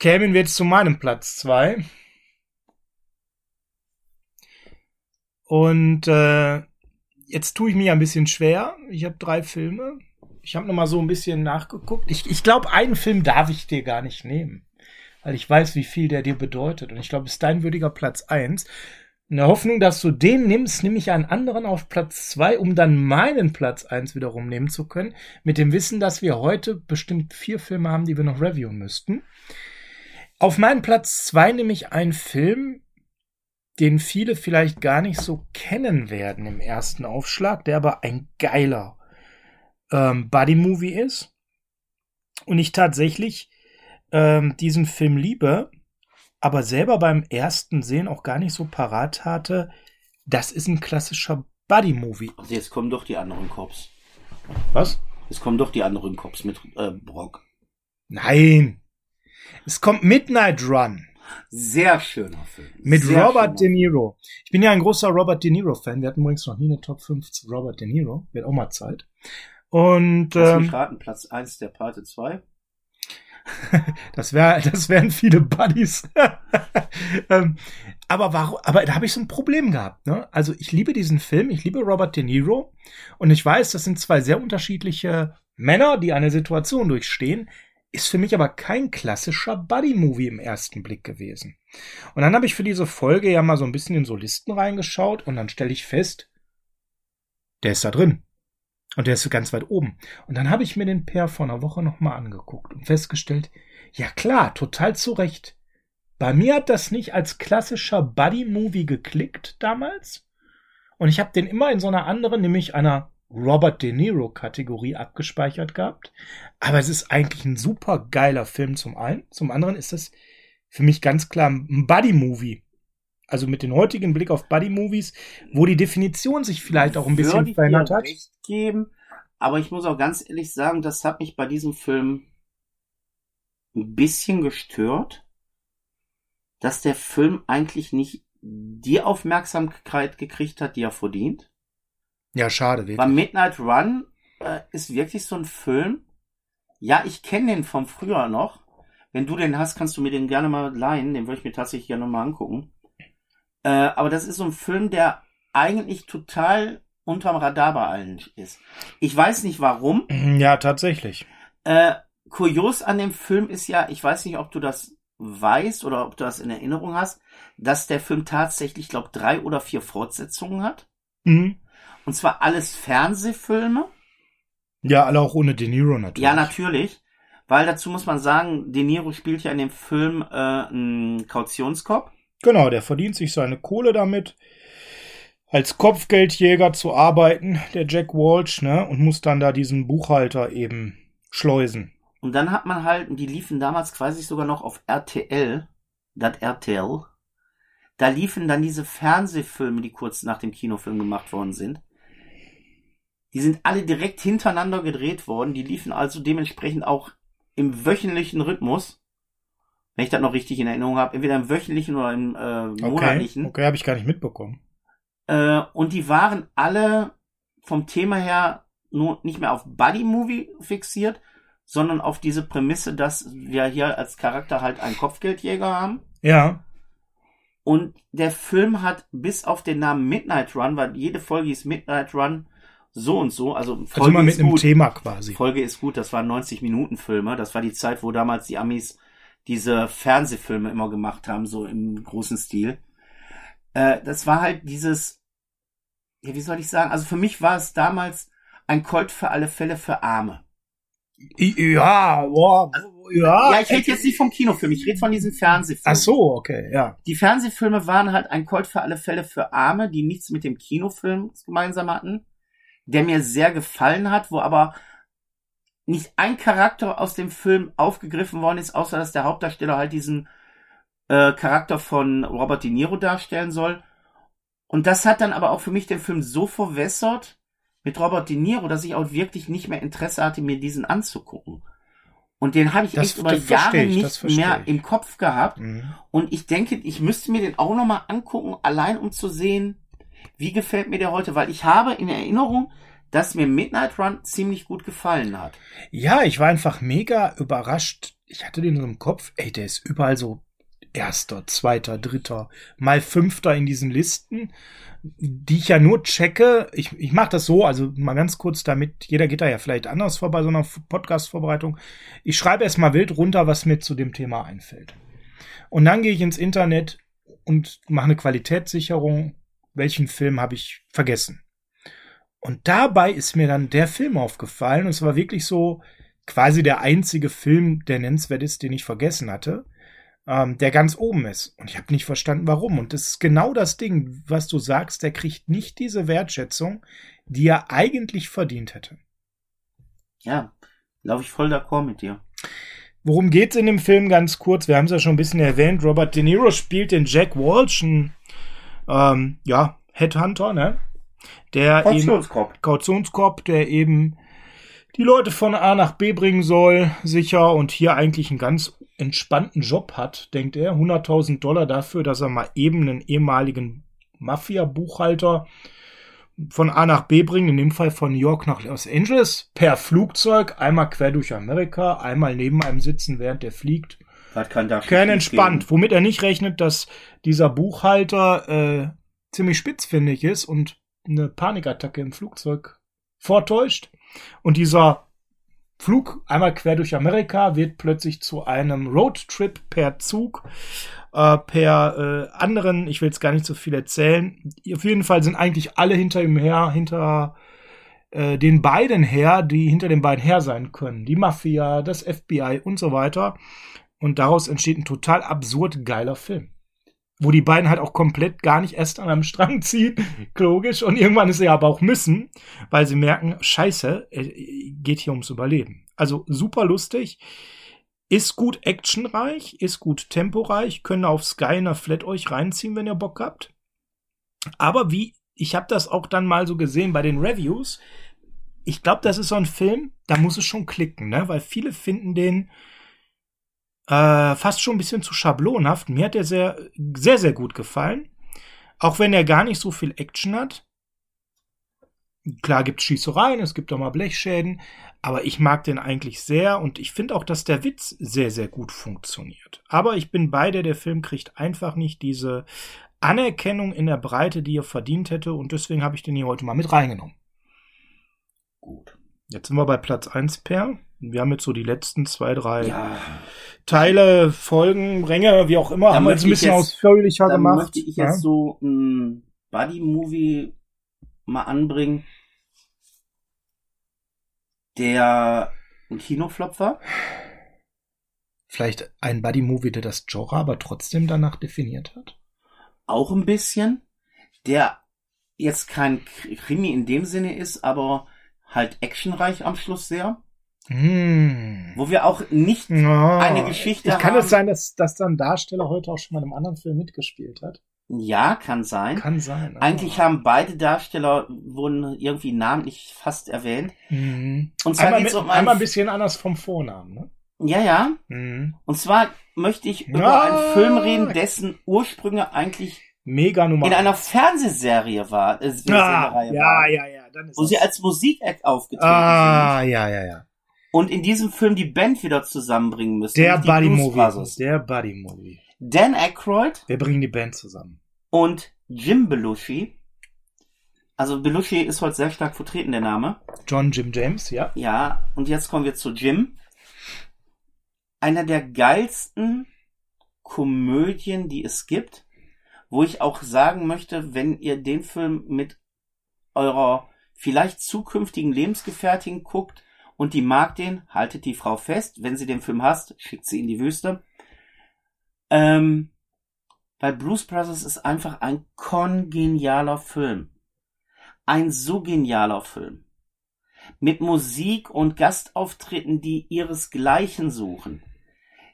kämen wir jetzt zu meinem Platz zwei. Und äh, jetzt tue ich mir ein bisschen schwer. Ich habe drei Filme. Ich habe noch mal so ein bisschen nachgeguckt. Ich, ich glaube, einen Film darf ich dir gar nicht nehmen, weil ich weiß, wie viel der dir bedeutet. Und ich glaube, es ist dein würdiger Platz eins. In der Hoffnung, dass du den nimmst, nehme ich einen anderen auf Platz zwei, um dann meinen Platz eins wiederum nehmen zu können. Mit dem Wissen, dass wir heute bestimmt vier Filme haben, die wir noch reviewen müssten. Auf meinen Platz zwei nehme ich einen Film, den viele vielleicht gar nicht so kennen werden im ersten Aufschlag, der aber ein geiler ähm, Buddy-Movie ist. Und ich tatsächlich ähm, diesen Film liebe, aber selber beim ersten Sehen auch gar nicht so parat hatte, das ist ein klassischer Buddy-Movie. Also jetzt kommen doch die anderen Cops. Was? Jetzt kommen doch die anderen Cops mit äh, Brock. Nein. Es kommt Midnight Run Sehr schöner Film. mit Sehr Robert De. Niro. Ich bin ja ein großer Robert De Niro-Fan. Wir hatten übrigens noch nie eine Top 5 zu Robert De Niro. Wird auch mal Zeit. Und Lass ähm, mich raten, Platz 1 der Pate 2. Das wär, das wären viele Buddies. ähm, aber warum, aber da habe ich so ein Problem gehabt. Ne? Also ich liebe diesen Film, ich liebe Robert De Niro und ich weiß, das sind zwei sehr unterschiedliche Männer, die eine Situation durchstehen. Ist für mich aber kein klassischer Buddy-Movie im ersten Blick gewesen. Und dann habe ich für diese Folge ja mal so ein bisschen in so Listen reingeschaut und dann stelle ich fest, der ist da drin. Und der ist ganz weit oben. Und dann habe ich mir den Pair vor einer Woche nochmal angeguckt und festgestellt, ja klar, total zu Recht. Bei mir hat das nicht als klassischer Buddy-Movie geklickt damals. Und ich habe den immer in so einer anderen, nämlich einer Robert De Niro Kategorie abgespeichert gehabt. Aber es ist eigentlich ein super geiler Film zum einen. Zum anderen ist es für mich ganz klar ein Buddy-Movie. Also mit dem heutigen Blick auf Buddy-Movies, wo die Definition sich vielleicht auch ein bisschen verändert hat. recht geben, aber ich muss auch ganz ehrlich sagen, das hat mich bei diesem Film ein bisschen gestört, dass der Film eigentlich nicht die Aufmerksamkeit gekriegt hat, die er verdient. Ja, schade, Bei wirklich. Midnight Run äh, ist wirklich so ein Film. Ja, ich kenne den vom früher noch. Wenn du den hast, kannst du mir den gerne mal leihen. Den würde ich mir tatsächlich gerne mal angucken. Äh, aber das ist so ein Film, der eigentlich total unterm Radar bei allen ist. Ich weiß nicht warum. Ja, tatsächlich. Äh, kurios an dem Film ist ja, ich weiß nicht, ob du das weißt oder ob du das in Erinnerung hast, dass der Film tatsächlich, glaube drei oder vier Fortsetzungen hat. Mhm. Und zwar alles Fernsehfilme. Ja, alle auch ohne De Niro natürlich. Ja, natürlich. Weil dazu muss man sagen, De Niro spielt ja in dem Film äh, einen Kautionskopf. Genau, der verdient sich seine Kohle damit, als Kopfgeldjäger zu arbeiten, der Jack Walsh, ne, und muss dann da diesen Buchhalter eben schleusen. Und dann hat man halt, die liefen damals quasi sogar noch auf RTL, das RTL. Da liefen dann diese Fernsehfilme, die kurz nach dem Kinofilm gemacht worden sind. Die sind alle direkt hintereinander gedreht worden. Die liefen also dementsprechend auch im wöchentlichen Rhythmus. Wenn ich das noch richtig in Erinnerung habe. Entweder im wöchentlichen oder im äh, Okay, monatlichen. okay, habe ich gar nicht mitbekommen. Äh, und die waren alle vom Thema her nur nicht mehr auf Buddy-Movie fixiert, sondern auf diese Prämisse, dass wir hier als Charakter halt einen Kopfgeldjäger haben. Ja, Und der Film hat bis auf den Namen Midnight Run, weil jede Folge ist Midnight Run so und so, also Folge also immer mit ist einem gut. Thema quasi. Folge ist gut, das waren 90 Minuten Filme. Das war die Zeit, wo damals die Amis diese Fernsehfilme immer gemacht haben, so im großen Stil. Äh, das war halt dieses, ja, wie soll ich sagen? Also für mich war es damals ein Colt für alle Fälle für Arme. Ja, boah, ja. ja, ich rede jetzt nicht vom Kinofilm, ich rede von diesen Fernsehfilmen. Ach so, okay, ja. Die Fernsehfilme waren halt ein Colt für alle Fälle für Arme, die nichts mit dem Kinofilm gemeinsam hatten, der mir sehr gefallen hat, wo aber nicht ein Charakter aus dem Film aufgegriffen worden ist, außer dass der Hauptdarsteller halt diesen äh, Charakter von Robert De Niro darstellen soll. Und das hat dann aber auch für mich den Film so verwässert mit Robert De Niro, dass ich auch wirklich nicht mehr Interesse hatte, mir diesen anzugucken. Und den habe ich Das- echt über Jahre ich, nicht mehr ich. im Kopf gehabt. Mhm. Und ich denke, ich müsste mir den auch nochmal angucken, allein um zu sehen, wie gefällt mir der heute, weil ich habe in Erinnerung, dass mir Midnight Run ziemlich gut gefallen hat. Ja, ich war einfach mega überrascht. Ich hatte den so im Kopf, ey, der ist überall so erster, zweiter, dritter, mal fünfter in diesen Listen, die ich ja nur checke. Ich, ich mache das so, also mal ganz kurz damit, jeder geht da ja vielleicht anders vor bei so einer Podcast-Vorbereitung. Ich schreibe erst mal wild runter, was mir zu dem Thema einfällt. Und dann gehe ich ins Internet und mache eine Qualitätssicherung, welchen Film habe ich vergessen. Und dabei ist mir dann der Film aufgefallen und es war wirklich so quasi der einzige Film, der nennenswert ist, den ich vergessen hatte, ähm, der ganz oben ist. Und ich habe nicht verstanden, warum. Und das ist genau das Ding, was du sagst, der kriegt nicht diese Wertschätzung, die er eigentlich verdient hätte. Ja, laufe ich voll d'accord mit dir. Worum geht's in dem Film ganz kurz? Wir haben es ja schon ein bisschen erwähnt. Robert De Niro spielt den Jack Walsh, ähm, ja, Headhunter, ne? Der eben Portionskopf. Kautionskorb, der eben die Leute von A nach B bringen soll, sicher und hier eigentlich einen ganz entspannten Job hat, denkt er. 100.000 Dollar dafür, dass er mal eben einen ehemaligen Mafia-Buchhalter von A nach B bringt, in dem Fall von New York nach Los Angeles, per Flugzeug, einmal quer durch Amerika, einmal neben einem sitzen, während der fliegt. Das kann da Kein entspannt, womit er nicht rechnet, dass dieser Buchhalter äh, ziemlich spitzfindig ist und eine Panikattacke im Flugzeug vortäuscht. Und dieser Flug einmal quer durch Amerika wird plötzlich zu einem Roadtrip per Zug, äh, per äh, anderen, ich will jetzt gar nicht so viel erzählen. Auf jeden Fall sind eigentlich alle hinter ihm her, hinter äh, den beiden her, die hinter den beiden her sein können. Die Mafia, das FBI und so weiter. Und daraus entsteht ein total absurd geiler Film. Wo die beiden halt auch komplett gar nicht erst an einem Strang ziehen, logisch. Und irgendwann ist sie aber auch müssen, weil sie merken, scheiße, geht hier ums Überleben. Also super lustig. Ist gut actionreich, ist gut temporeich, können auf Sky in der Flat euch reinziehen, wenn ihr Bock habt. Aber wie, ich habe das auch dann mal so gesehen bei den Reviews. Ich glaube, das ist so ein Film, da muss es schon klicken, ne? Weil viele finden den äh, fast schon ein bisschen zu schablonhaft. Mir hat er sehr, sehr, sehr gut gefallen. Auch wenn er gar nicht so viel Action hat. Klar gibt's Schießereien, es gibt auch mal Blechschäden, aber ich mag den eigentlich sehr und ich finde auch, dass der Witz sehr, sehr gut funktioniert. Aber ich bin bei der, der Film kriegt einfach nicht diese Anerkennung in der Breite, die er verdient hätte und deswegen habe ich den hier heute mal mit reingenommen. Gut. Jetzt sind wir bei Platz 1 Per. Wir haben jetzt so die letzten zwei, drei ja. Teile, Folgen, Ränge, wie auch immer, da haben wir jetzt ein bisschen jetzt, ausführlicher da gemacht. möchte ich jetzt so ein Buddy-Movie mal anbringen, der ein Kinoflop war. Vielleicht ein Buddy-Movie, der das Genre aber trotzdem danach definiert hat? Auch ein bisschen. Der jetzt kein Krimi in dem Sinne ist, aber halt actionreich am Schluss sehr. Mm. Wo wir auch nicht oh. eine Geschichte haben. Kann es sein, dass, dass dann Darsteller heute auch schon mal in einem anderen Film mitgespielt hat? Ja, kann sein. Kann sein. Eigentlich haben beide Darsteller wurden irgendwie namentlich fast erwähnt. Mhm. Und zwar einmal, mit, um einmal ein bisschen anders vom Vornamen, ne? Ja, ja. Mhm. Und zwar möchte ich über ah. einen Film reden, dessen Ursprünge eigentlich mega Nummer in einer Fernsehserie war. Äh, ah, ja, war, ja, ja, Dann ist wo sie als Musik-Act aufgetreten ah, sind. Ah, ja, ja, ja und in diesem Film die Band wieder zusammenbringen müssen. Der Buddy Movie. Der Buddy Movie. Dan Aykroyd. Wir bringen die Band zusammen. Und Jim Belushi. Also Belushi ist heute sehr stark vertreten, der Name. John Jim James, ja. Ja, und jetzt kommen wir zu Jim. Einer der geilsten Komödien, die es gibt, wo ich auch sagen möchte, wenn ihr den Film mit eurer vielleicht zukünftigen Lebensgefährtin guckt, und die mag den, haltet die Frau fest, wenn sie den Film hasst, schickt sie in die Wüste. Ähm, weil Blues Brothers ist einfach ein kongenialer Film. Ein so genialer Film. Mit Musik und Gastauftritten, die ihresgleichen suchen.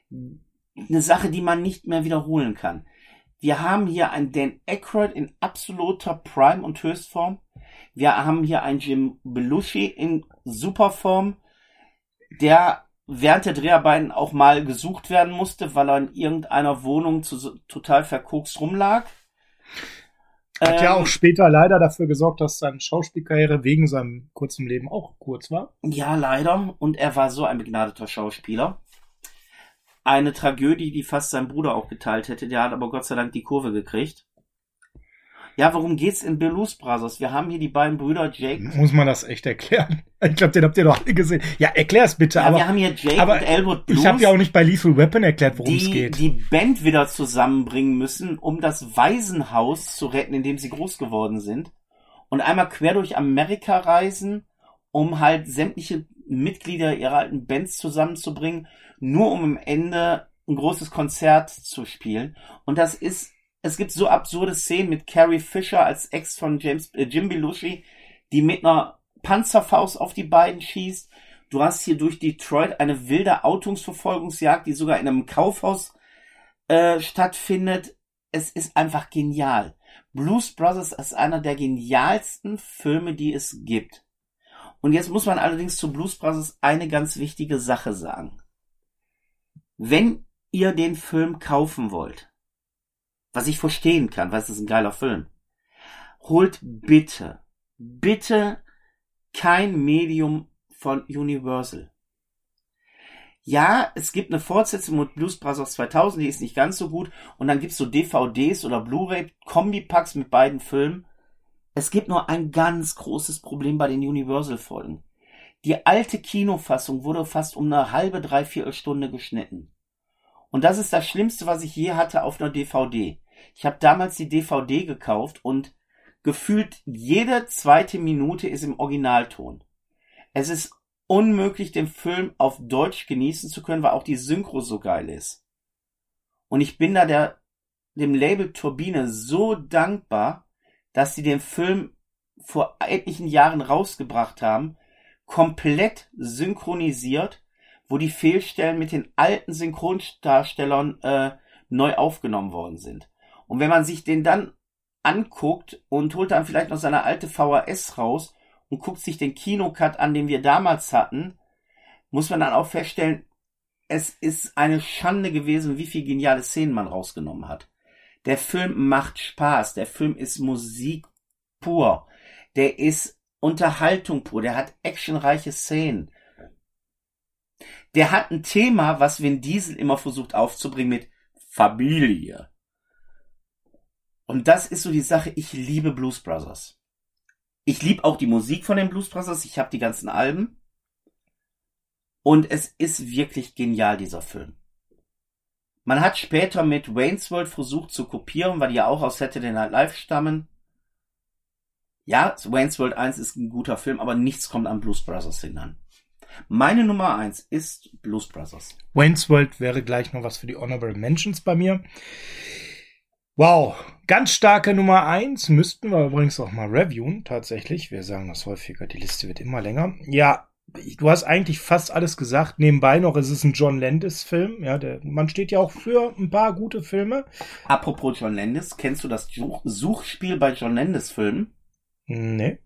Eine Sache, die man nicht mehr wiederholen kann. Wir haben hier einen Dan Aykroyd in absoluter Prime und Höchstform. Wir haben hier einen Jim Belushi in Superform, der während der Dreharbeiten auch mal gesucht werden musste, weil er in irgendeiner Wohnung zu, total verkokst rumlag. Hat ähm, ja auch später leider dafür gesorgt, dass seine Schauspielkarriere wegen seinem kurzen Leben auch kurz war. Ja, leider. Und er war so ein begnadeter Schauspieler. Eine Tragödie, die fast sein Bruder auch geteilt hätte. Der hat aber Gott sei Dank die Kurve gekriegt. Ja, worum geht's in Blues Brothers? Wir haben hier die beiden Brüder Jake. Muss man das echt erklären? Ich glaube, den habt ihr doch alle gesehen. Ja, erklär's bitte. Ja, aber, wir haben hier Jake aber und Elwood Blues. Ich habe ja auch nicht bei Lethal Weapon erklärt, worum es geht. Die Band wieder zusammenbringen müssen, um das Waisenhaus zu retten, in dem sie groß geworden sind. Und einmal quer durch Amerika reisen, um halt sämtliche Mitglieder ihrer alten Bands zusammenzubringen, nur um am Ende ein großes Konzert zu spielen. Und das ist es gibt so absurde Szenen mit Carrie Fisher als Ex von James, äh, Jim Belushi, die mit einer Panzerfaust auf die beiden schießt. Du hast hier durch Detroit eine wilde Autosverfolgungsjagd, die sogar in einem Kaufhaus äh, stattfindet. Es ist einfach genial. Blues Brothers ist einer der genialsten Filme, die es gibt. Und jetzt muss man allerdings zu Blues Brothers eine ganz wichtige Sache sagen. Wenn ihr den Film kaufen wollt, was ich verstehen kann, weil es ist ein geiler Film. Holt bitte, bitte kein Medium von Universal. Ja, es gibt eine Fortsetzung mit Blues Brothers 2000, die ist nicht ganz so gut. Und dann gibt's so DVDs oder Blu-ray Kombipacks mit beiden Filmen. Es gibt nur ein ganz großes Problem bei den Universal-Folgen. Die alte Kinofassung wurde fast um eine halbe, dreiviertel Stunde geschnitten. Und das ist das Schlimmste, was ich je hatte auf einer DVD. Ich habe damals die DVD gekauft und gefühlt jede zweite Minute ist im Originalton. Es ist unmöglich, den Film auf Deutsch genießen zu können, weil auch die Synchro so geil ist. Und ich bin da der, dem Label Turbine so dankbar, dass sie den Film vor etlichen Jahren rausgebracht haben, komplett synchronisiert, wo die Fehlstellen mit den alten Synchrondarstellern äh, neu aufgenommen worden sind. Und wenn man sich den dann anguckt und holt dann vielleicht noch seine alte VHS raus und guckt sich den Kinocut an, den wir damals hatten, muss man dann auch feststellen, es ist eine Schande gewesen, wie viel geniale Szenen man rausgenommen hat. Der Film macht Spaß, der Film ist Musik pur, der ist Unterhaltung pur, der hat actionreiche Szenen. Der hat ein Thema, was Vin Diesel immer versucht aufzubringen mit Familie. Und das ist so die Sache, ich liebe Blues Brothers. Ich liebe auch die Musik von den Blues Brothers, ich habe die ganzen Alben. Und es ist wirklich genial, dieser Film. Man hat später mit Wayne's World versucht zu kopieren, weil die ja auch aus Saturday Night Live stammen. Ja, Wayne's World 1 ist ein guter Film, aber nichts kommt an Blues Brothers hinan. Meine Nummer 1 ist Blues Brothers. Wayne's World wäre gleich noch was für die Honorable Mentions bei mir. Wow, ganz starke Nummer 1. Müssten wir übrigens auch mal reviewen, tatsächlich. Wir sagen das häufiger, die Liste wird immer länger. Ja, du hast eigentlich fast alles gesagt. Nebenbei noch, es ist ein John Landis-Film. Ja, der, man steht ja auch für ein paar gute Filme. Apropos John Landis, kennst du das Suchspiel bei John Landis-Filmen? Nee.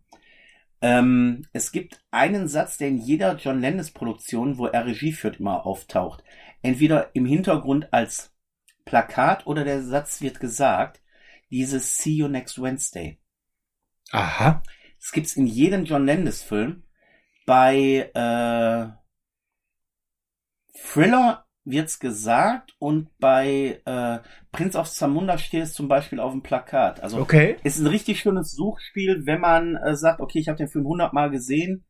Ähm, es gibt einen Satz, der in jeder John Landis-Produktion, wo er Regie führt, immer auftaucht. Entweder im Hintergrund als Plakat oder der Satz wird gesagt, dieses See you next Wednesday. Aha. Das gibt's in jedem John Landis-Film bei äh, Thriller wird's gesagt und bei äh, Prince of Zamunda steht es zum Beispiel auf dem Plakat. Also okay. ist ein richtig schönes Suchspiel, wenn man äh, sagt, okay, ich habe den Film hundertmal gesehen,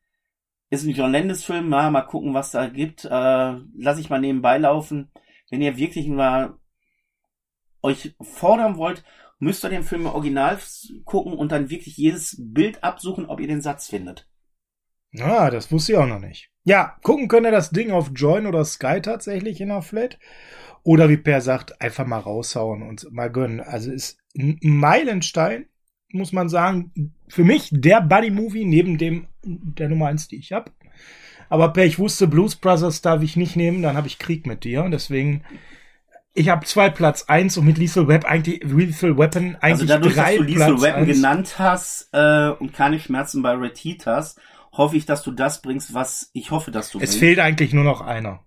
ist ein John Landis Film, na, mal gucken, was da gibt, äh, lass ich mal nebenbei laufen. Wenn ihr wirklich mal euch fordern wollt, müsst ihr den Film im Original gucken und dann wirklich jedes Bild absuchen, ob ihr den Satz findet. Ah, das wusste ich auch noch nicht. Ja, gucken könnt ihr das Ding auf Join oder Sky tatsächlich in der Flat. Oder wie Per sagt, einfach mal raushauen und mal gönnen. Also ist ein Meilenstein, muss man sagen. Für mich der Buddy-Movie neben dem der Nummer eins, die ich habe. Aber Per, ich wusste, Blues Brothers darf ich nicht nehmen, dann habe ich Krieg mit dir. Deswegen ich habe zwei Platz eins und mit Lethal Weapon eigentlich Lethal Weapon eigentlich also dadurch, drei dass du Lethal Platz Weapon eins. genannt hast äh, und keine Schmerzen bei Red Heat hast, hoffe ich, dass du das bringst, was ich hoffe, dass du es bringst. Es fehlt eigentlich nur noch einer.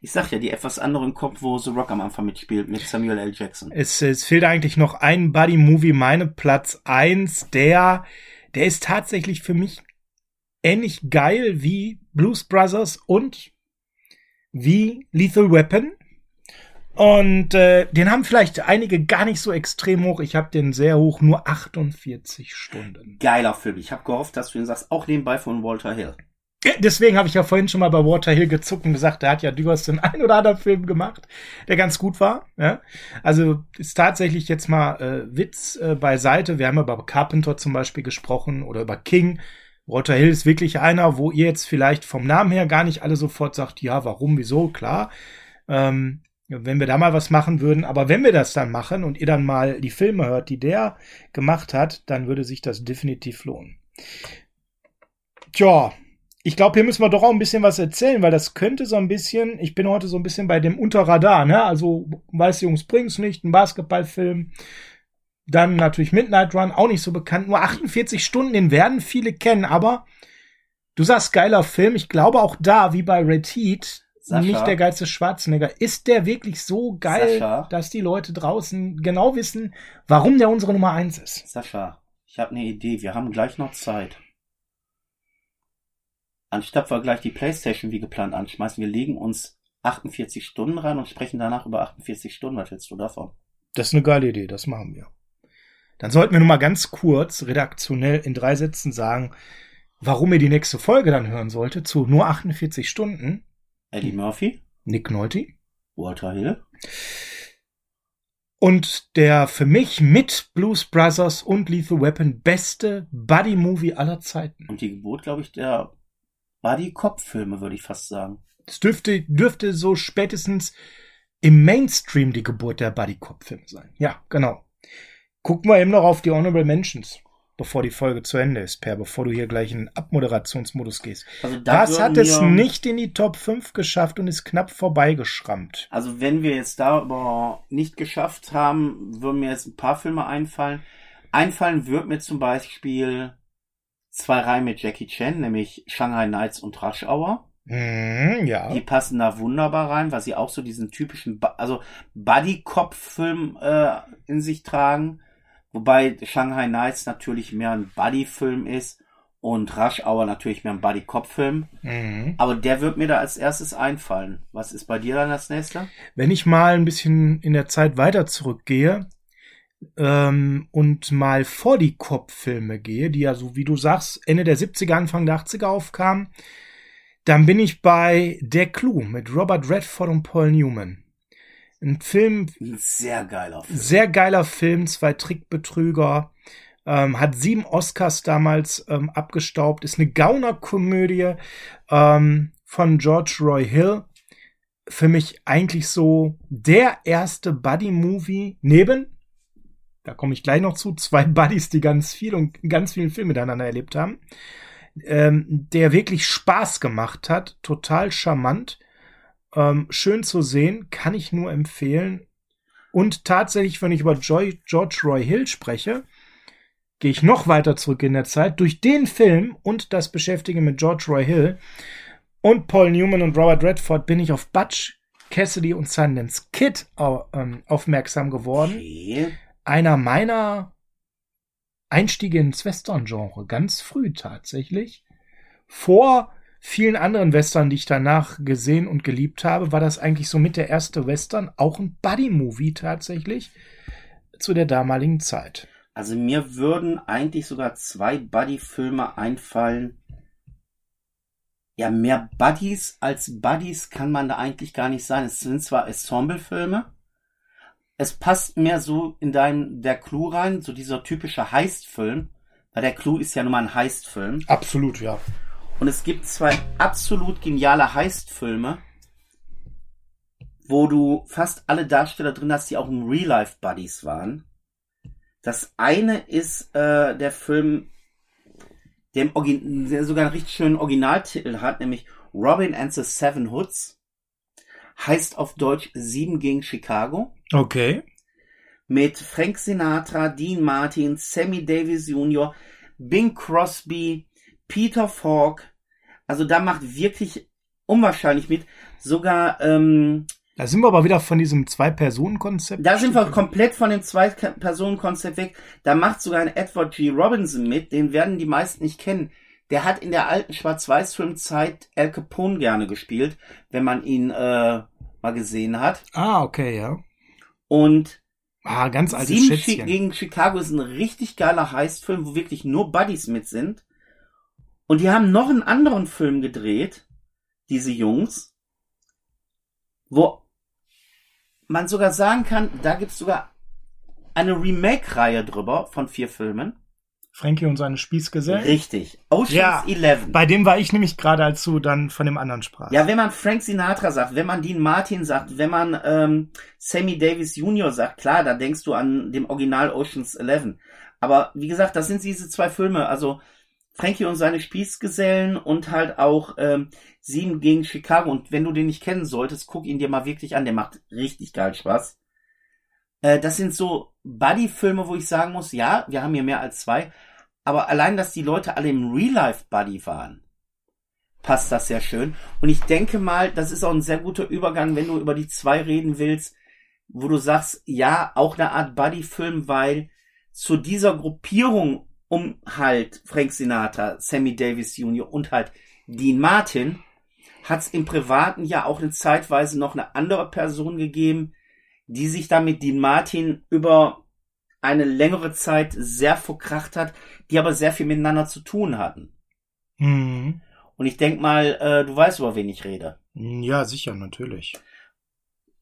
Ich sag ja, die etwas anderen Kopf, wo The Rock am Anfang mitspielt, mit Samuel L. Jackson. Es, es fehlt eigentlich noch ein Buddy-Movie, meine Platz eins, der, der ist tatsächlich für mich ähnlich geil wie Blues Brothers und wie Lethal Weapon. Und äh, den haben vielleicht einige gar nicht so extrem hoch. Ich habe den sehr hoch, nur 48 Stunden. Geiler Film. Ich habe gehofft, dass du ihn sagst, auch nebenbei von Walter Hill. Deswegen habe ich ja vorhin schon mal bei Walter Hill gezuckt und gesagt, der hat ja durchaus den ein oder anderen Film gemacht, der ganz gut war. Ja? Also ist tatsächlich jetzt mal äh, Witz äh, beiseite. Wir haben über Carpenter zum Beispiel gesprochen oder über King. Walter Hill ist wirklich einer, wo ihr jetzt vielleicht vom Namen her gar nicht alle sofort sagt, ja, warum, wieso, klar. Ähm, wenn wir da mal was machen würden. Aber wenn wir das dann machen und ihr dann mal die Filme hört, die der gemacht hat, dann würde sich das definitiv lohnen. Tja, ich glaube, hier müssen wir doch auch ein bisschen was erzählen, weil das könnte so ein bisschen, ich bin heute so ein bisschen bei dem Unterradar, ne? Also, weiß Jungs bringt's nicht, ein Basketballfilm. Dann natürlich Midnight Run, auch nicht so bekannt. Nur 48 Stunden, den werden viele kennen, aber du sagst geiler Film. Ich glaube auch da, wie bei Red Heat, Sascha, nicht der geilste Schwarzenegger. Ist der wirklich so geil, Sascha, dass die Leute draußen genau wissen, warum der unsere Nummer eins ist? Sascha, ich habe eine Idee. Wir haben gleich noch Zeit. Anstatt wir gleich die Playstation wie geplant anschmeißen, wir legen uns 48 Stunden rein und sprechen danach über 48 Stunden. Was hältst du davon? Das ist eine geile Idee, das machen wir. Dann sollten wir nur mal ganz kurz redaktionell in drei Sätzen sagen, warum ihr die nächste Folge dann hören sollte, zu nur 48 Stunden. Eddie Murphy, Nick Nolte. Walter Hill. Und der für mich mit Blues Brothers und Lethal Weapon beste Buddy-Movie aller Zeiten. Und die Geburt, glaube ich, der Buddy-Cop-Filme, würde ich fast sagen. Es dürfte, dürfte so spätestens im Mainstream die Geburt der Buddy-Cop-Filme sein. Ja, genau. Gucken wir eben noch auf die Honorable Mentions, bevor die Folge zu Ende ist, Per, bevor du hier gleich in den Abmoderationsmodus gehst. Also da Das hat es nicht in die Top 5 geschafft und ist knapp vorbeigeschrammt. Also wenn wir jetzt da aber nicht geschafft haben, würden mir jetzt ein paar Filme einfallen. Einfallen wird mir zum Beispiel zwei Reihen mit Jackie Chan, nämlich Shanghai Nights und Rush Hour. Hm, ja. Die passen da wunderbar rein, weil sie auch so diesen typischen, Bu- also Buddy-Cop-Film äh, in sich tragen. Wobei Shanghai Nights natürlich mehr ein Buddy-Film ist und Rush Hour natürlich mehr ein Buddy-Cop-Film. Mhm. Aber der wird mir da als erstes einfallen. Was ist bei dir dann das nächste? Wenn ich mal ein bisschen in der Zeit weiter zurückgehe ähm, und mal vor die Cop-Filme gehe, die ja so, wie du sagst, Ende der 70er, Anfang der 80er aufkamen, dann bin ich bei Der Clou mit Robert Redford und Paul Newman. Ein Film, Ein sehr geiler Film. sehr geiler Film, zwei Trickbetrüger, ähm, hat sieben Oscars damals ähm, abgestaubt, ist eine Gaunerkomödie ähm, von George Roy Hill. Für mich eigentlich so der erste Buddy-Movie neben, da komme ich gleich noch zu, zwei Buddies, die ganz viel und ganz viele Filme miteinander erlebt haben, ähm, der wirklich Spaß gemacht hat, total charmant, ähm, schön zu sehen, kann ich nur empfehlen. Und tatsächlich, wenn ich über Joy, George Roy Hill spreche, gehe ich noch weiter zurück in der Zeit. Durch den Film und das Beschäftigen mit George Roy Hill und Paul Newman und Robert Redford bin ich auf Butch Cassidy und Sundance Kid ähm, aufmerksam geworden. Okay. Einer meiner Einstiege ins Western-Genre, ganz früh tatsächlich. Vor vielen anderen Western, die ich danach gesehen und geliebt habe, war das eigentlich somit der erste Western, auch ein Buddy-Movie tatsächlich, zu der damaligen Zeit. Also mir würden eigentlich sogar zwei Buddy-Filme einfallen. Ja, mehr Buddies als Buddies kann man da eigentlich gar nicht sein. Es sind zwar Ensemble-Filme. Es passt mehr so in dein, der Clou rein, so dieser typische Heist-Film. Weil der Clou ist ja nun mal ein Heist-Film. Absolut, ja. Und es gibt zwei absolut geniale Heist-Filme, wo du fast alle Darsteller drin hast, die auch im Real-Life-Buddies waren. Das eine ist äh, der Film, der, im Origin der sogar einen richtig schönen Originaltitel hat, nämlich Robin and the Seven Hoods. Heißt auf Deutsch Sieben gegen Chicago. Okay. Mit Frank Sinatra, Dean Martin, Sammy Davis Jr., Bing Crosby, Peter Falk. Also da macht wirklich unwahrscheinlich mit. Sogar, ähm, Da sind wir aber wieder von diesem Zwei-Personen-Konzept. da sind wir komplett von dem Zwei-Personen-Konzept weg. Da macht sogar ein Edward G. Robinson mit, den werden die meisten nicht kennen. Der hat in der alten Schwarz-Weiß-Filmzeit Al Capone gerne gespielt, wenn man ihn äh, mal gesehen hat. Ah, okay, ja. Und Ah, ganz altes Sieben Schätzchen. gegen Chicago ist ein richtig geiler Heistfilm, wo wirklich nur Buddies mit sind. Und die haben noch einen anderen Film gedreht, diese Jungs, wo man sogar sagen kann, da gibt's sogar eine Remake-Reihe drüber von vier Filmen. Frankie und seine Spießgesellen. Richtig. Ocean's Ja. 11. Bei dem war ich nämlich gerade, als du dann von dem anderen sprachst. Ja, wenn man Frank Sinatra sagt, wenn man Dean Martin sagt, wenn man ähm, Sammy Davis Jr. sagt, klar, da denkst du an dem Original Ocean's 11. Aber wie gesagt, das sind diese zwei Filme, also Frankie und seine Spießgesellen und halt auch ähm, Sieben gegen Chicago. Und wenn du den nicht kennen solltest, guck ihn dir mal wirklich an, der macht richtig geil Spaß. Äh, das sind so Buddy-Filme, wo ich sagen muss, ja, wir haben hier mehr als zwei, aber allein, dass die Leute alle im Real-Life-Buddy waren, passt das sehr schön. Und ich denke mal, das ist auch ein sehr guter Übergang, wenn du über die zwei reden willst, wo du sagst, ja, auch eine Art Buddy-Film, weil zu dieser Gruppierung um halt Frank Sinatra, Sammy Davis Jr. und halt Dean Martin hat es im Privaten ja auch eine Zeitweise noch eine andere Person gegeben, die sich da mit Dean Martin über eine längere Zeit sehr verkracht hat, die aber sehr viel miteinander zu tun hatten. Mhm. Und ich denk mal, äh, du weißt, über wen ich rede. Ja, sicher, natürlich.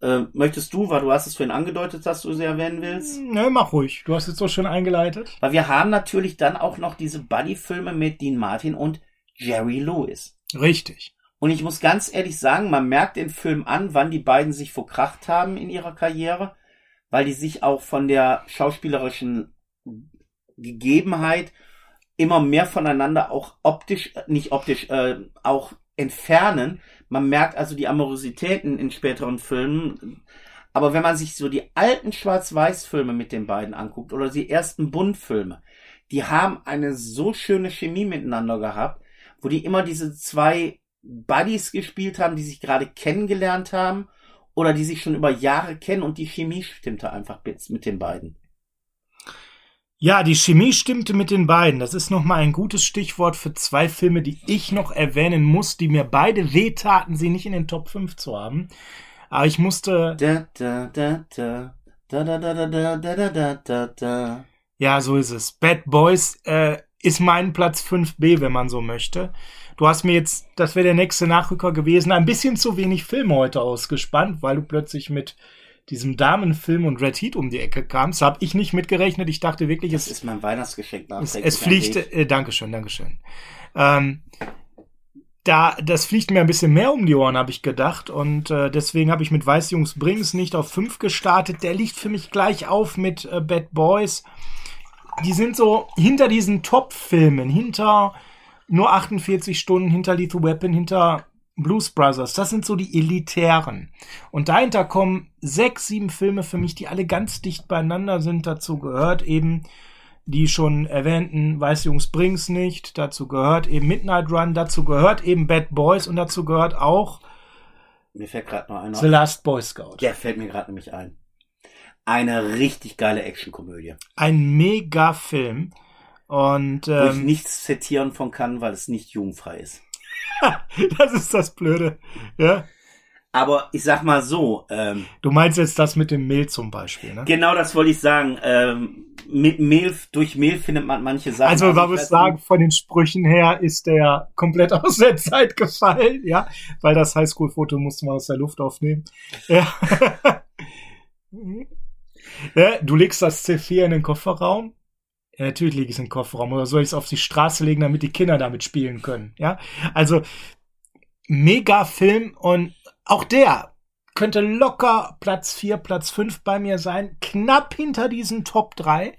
Äh, möchtest du, weil du hast es vorhin angedeutet, dass du sie erwähnen willst? Ne, mach ruhig. Du hast jetzt so schön eingeleitet. Weil wir haben natürlich dann auch noch diese Buddy-Filme mit Dean Martin und Jerry Lewis. Richtig. Und ich muss ganz ehrlich sagen, man merkt den Film an, wann die beiden sich verkracht haben in ihrer Karriere, weil die sich auch von der schauspielerischen Gegebenheit immer mehr voneinander auch optisch, äh, nicht optisch, äh, auch entfernen. Man merkt also die Amorositäten in späteren Filmen. Aber wenn man sich so die alten Schwarz-Weiß-Filme mit den beiden anguckt oder die ersten Bund-Filme, die haben eine so schöne Chemie miteinander gehabt, wo die immer diese zwei Buddies gespielt haben, die sich gerade kennengelernt haben oder die sich schon über Jahre kennen und die Chemie stimmte einfach mit den beiden. Ja, die Chemie stimmte mit den beiden. Das ist nochmal ein gutes Stichwort für zwei Filme, die ich noch erwähnen muss, die mir beide wehtaten, sie nicht in den Top 5 zu haben. Aber ich musste. Da, da, da, da. Da, da, da, da, da, da, da, da, da. Ja, so ist es. Bad Boys äh, ist mein Platz 5b, wenn man so möchte. Du hast mir jetzt, das wäre der nächste Nachrücker gewesen, ein bisschen zu wenig Filme heute ausgespannt, weil du plötzlich mit diesem Damenfilm und Red Heat um die Ecke kamst. Habe ich nicht mitgerechnet. Ich dachte wirklich, Das es, ist mein Weihnachtsgeschenk. es, es fliegt. Äh, Dankeschön, Dankeschön. Ähm, da, das fliegt mir ein bisschen mehr um die Ohren, habe ich gedacht. Und äh, deswegen habe ich mit Weiß Jungs Brings nicht auf 5 gestartet. Der liegt für mich gleich auf mit äh, Bad Boys. Die sind so hinter diesen Top-Filmen, hinter nur 48 Stunden, hinter Lethal Weapon, hinter Blues Brothers. Das sind so die elitären. Und dahinter kommen sechs, sieben Filme für mich, die alle ganz dicht beieinander sind. Dazu gehört eben die schon erwähnten Weiß Jungs Brings nicht. Dazu gehört eben Midnight Run. Dazu gehört eben Bad Boys. Und dazu gehört auch Mir fällt gerade noch einer. The Last Boy Scout. Der fällt mir gerade nämlich ein. Eine richtig geile Actionkomödie. Ein mega Film. Und Wo ich ähm, nichts zitieren von kann, weil es nicht jugendfrei ist. das ist das Blöde. Ja? Aber ich sag mal so, ähm, Du meinst jetzt das mit dem Mehl zum Beispiel, ne? genau das wollte ich sagen. Ähm, mit Mehl, durch Mehl findet man manche Sachen. Also, man muss weiß sagen, von den Sprüchen her ist der komplett aus der Zeit gefallen, ja, weil das Highschool-Foto musste man aus der Luft aufnehmen. Ja. ja, du legst das C4 in den Kofferraum. Ja, natürlich lege ich es in den Kofferraum. Oder soll ich es auf die Straße legen, damit die Kinder damit spielen können? Ja, also mega Film und auch der könnte locker Platz 4, Platz 5 bei mir sein. Knapp hinter diesen Top 3.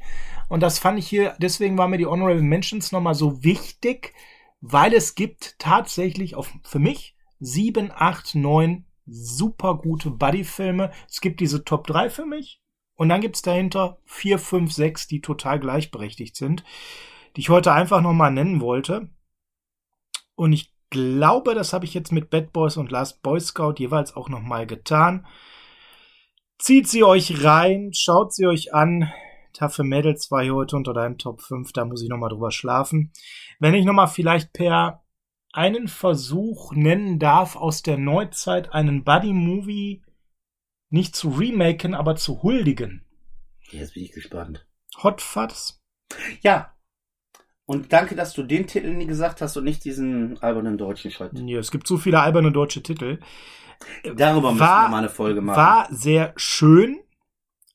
Und das fand ich hier, deswegen waren mir die Honorable Mentions nochmal so wichtig, weil es gibt tatsächlich auf, für mich 7, 8, 9 super gute Buddy-Filme. Es gibt diese Top 3 für mich. Und dann gibt's dahinter 4, 5, 6, die total gleichberechtigt sind, die ich heute einfach nochmal nennen wollte. Und ich glaube, das habe ich jetzt mit Bad Boys und Last Boy Scout jeweils auch nochmal getan. Zieht sie euch rein, schaut sie euch an. Taffe Mädels war hier heute unter deinen Top 5, da muss ich nochmal drüber schlafen. Wenn ich nochmal vielleicht per einen Versuch nennen darf, aus der Neuzeit einen Buddy-Movie nicht zu remaken, aber zu huldigen. Jetzt bin ich gespannt. Hot Fuzz? Ja. Und danke, dass du den Titel nie gesagt hast und nicht diesen albernen deutschen Schrott. Ja, es gibt so viele alberne deutsche Titel. Darüber müssen War- wir mal eine Folge machen. War sehr schön,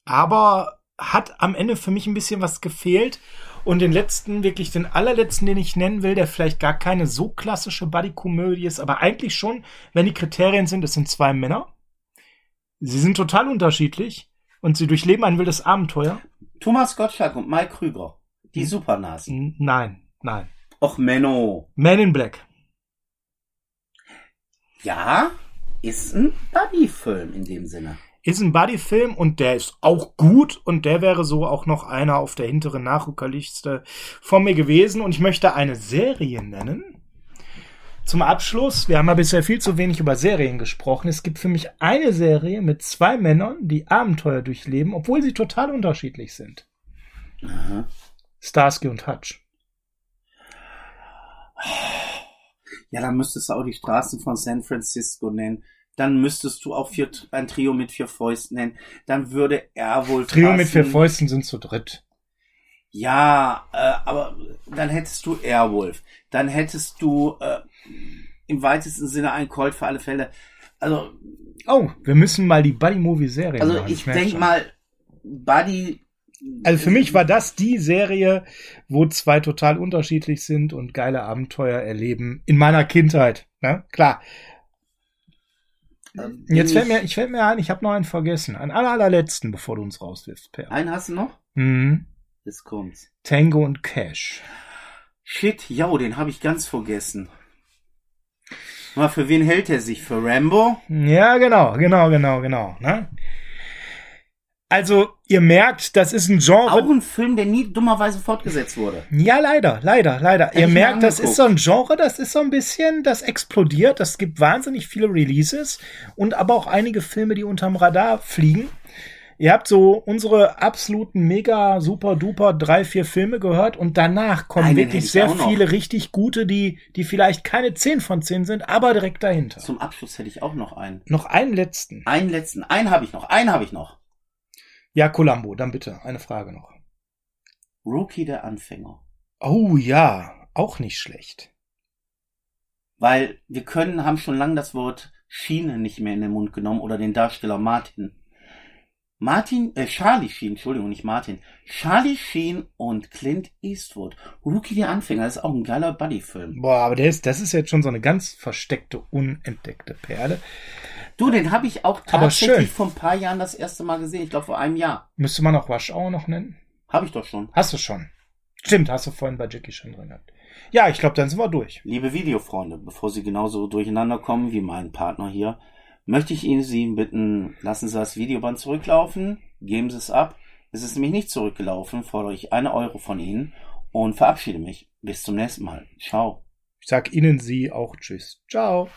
aber hat am Ende für mich ein bisschen was gefehlt. Und den letzten, wirklich den allerletzten, den ich nennen will, der vielleicht gar keine so klassische Buddy-Komödie ist, aber eigentlich schon, wenn die Kriterien sind, es sind zwei Männer. Sie sind total unterschiedlich und sie durchleben ein wildes Abenteuer. Thomas Gottschalk und Mike Krüger. Hm. Die Supernasen. N- Nein, nein. Och, Menno. Man in Black. Ja, ist ein Buddy-Film in dem Sinne. Ist ein Buddy-Film und der ist auch gut und der wäre so auch noch einer auf der hinteren Nachrückerliste von mir gewesen und ich möchte eine Serie nennen. Zum Abschluss, wir haben ja bisher viel zu wenig über Serien gesprochen. Es gibt für mich eine Serie mit zwei Männern, die Abenteuer durchleben, obwohl sie total unterschiedlich sind. Aha. Starsky und Hutch. Ja, dann müsstest du auch die Straßen von San Francisco nennen. Dann müsstest du auch vier, ein Trio mit vier Fäusten nennen. Dann würde er wohl Trio mit passen. vier Fäusten sind zu dritt. Ja, äh, aber dann hättest du Airwolf, dann hättest du äh, im weitesten Sinne ein Colt für alle Fälle. Also, Oh, wir müssen mal die Buddy-Movie-Serie also machen. ich merk denk schon. mal, Buddy. Also für mich war das die Serie, wo zwei total unterschiedlich sind und geile Abenteuer erleben in meiner Kindheit. Ne? Klar. äh, Jetzt fällt mir, ich fällt mir ein, ich habe noch einen vergessen. Einen aller, allerletzten, bevor du uns rauswirfst, Per. Einen hast du noch? Mhm. Jetzt kommt's. Tango und Cash. Shit, ja, den habe ich ganz vergessen. Mal, für wen hält er sich? Für Rambo? Ja, genau, genau, genau, genau. Ne? Also, ihr merkt, das ist ein Genre. Auch ein Film, der nie dummerweise fortgesetzt wurde. Ja, leider, leider, leider. Ihr ich mir merkt, das ist so ein Genre, das ist so ein bisschen, das explodiert. Das gibt wahnsinnig viele Releases und aber auch einige Filme, die unterm Radar fliegen. Ihr habt so unsere absoluten mega super duper drei, vier Filme gehört und danach kommen Einen wirklich ich sehr noch. viele richtig gute, die, die vielleicht keine 10 von 10 sind, aber direkt dahinter. Zum Abschluss hätte ich auch noch einen. Noch einen letzten. Einen letzten. Einen habe ich noch. Einen habe ich noch. Ja, Columbo, dann bitte, eine Frage noch. Rookie der Anfänger. Oh ja, auch nicht schlecht. Weil wir können, haben schon lange das Wort Schiene nicht mehr in den Mund genommen oder den Darsteller Martin. Martin, äh, Charlie Sheen, Entschuldigung, nicht Martin. Charlie Sheen und Clint Eastwood. Rookie der Anfänger, das ist auch ein geiler Buddy-Film. Boah, aber der ist, das ist jetzt schon so eine ganz versteckte, unentdeckte Perle. Du, den habe ich auch tatsächlich vor ein paar Jahren das erste Mal gesehen. Ich glaube vor einem Jahr. Müsste man auch Hour noch nennen? Habe ich doch schon. Hast du schon. Stimmt, hast du vorhin bei Jackie schon drin gehabt. Ja, ich glaube, dann sind wir durch. Liebe Videofreunde, bevor Sie genauso durcheinander kommen wie mein Partner hier, möchte ich Ihnen Sie bitten, lassen Sie das Videoband zurücklaufen, geben Sie es ab. Es ist nämlich nicht zurückgelaufen, fordere ich eine Euro von Ihnen und verabschiede mich. Bis zum nächsten Mal. Ciao. Ich sag Ihnen Sie auch Tschüss. Ciao.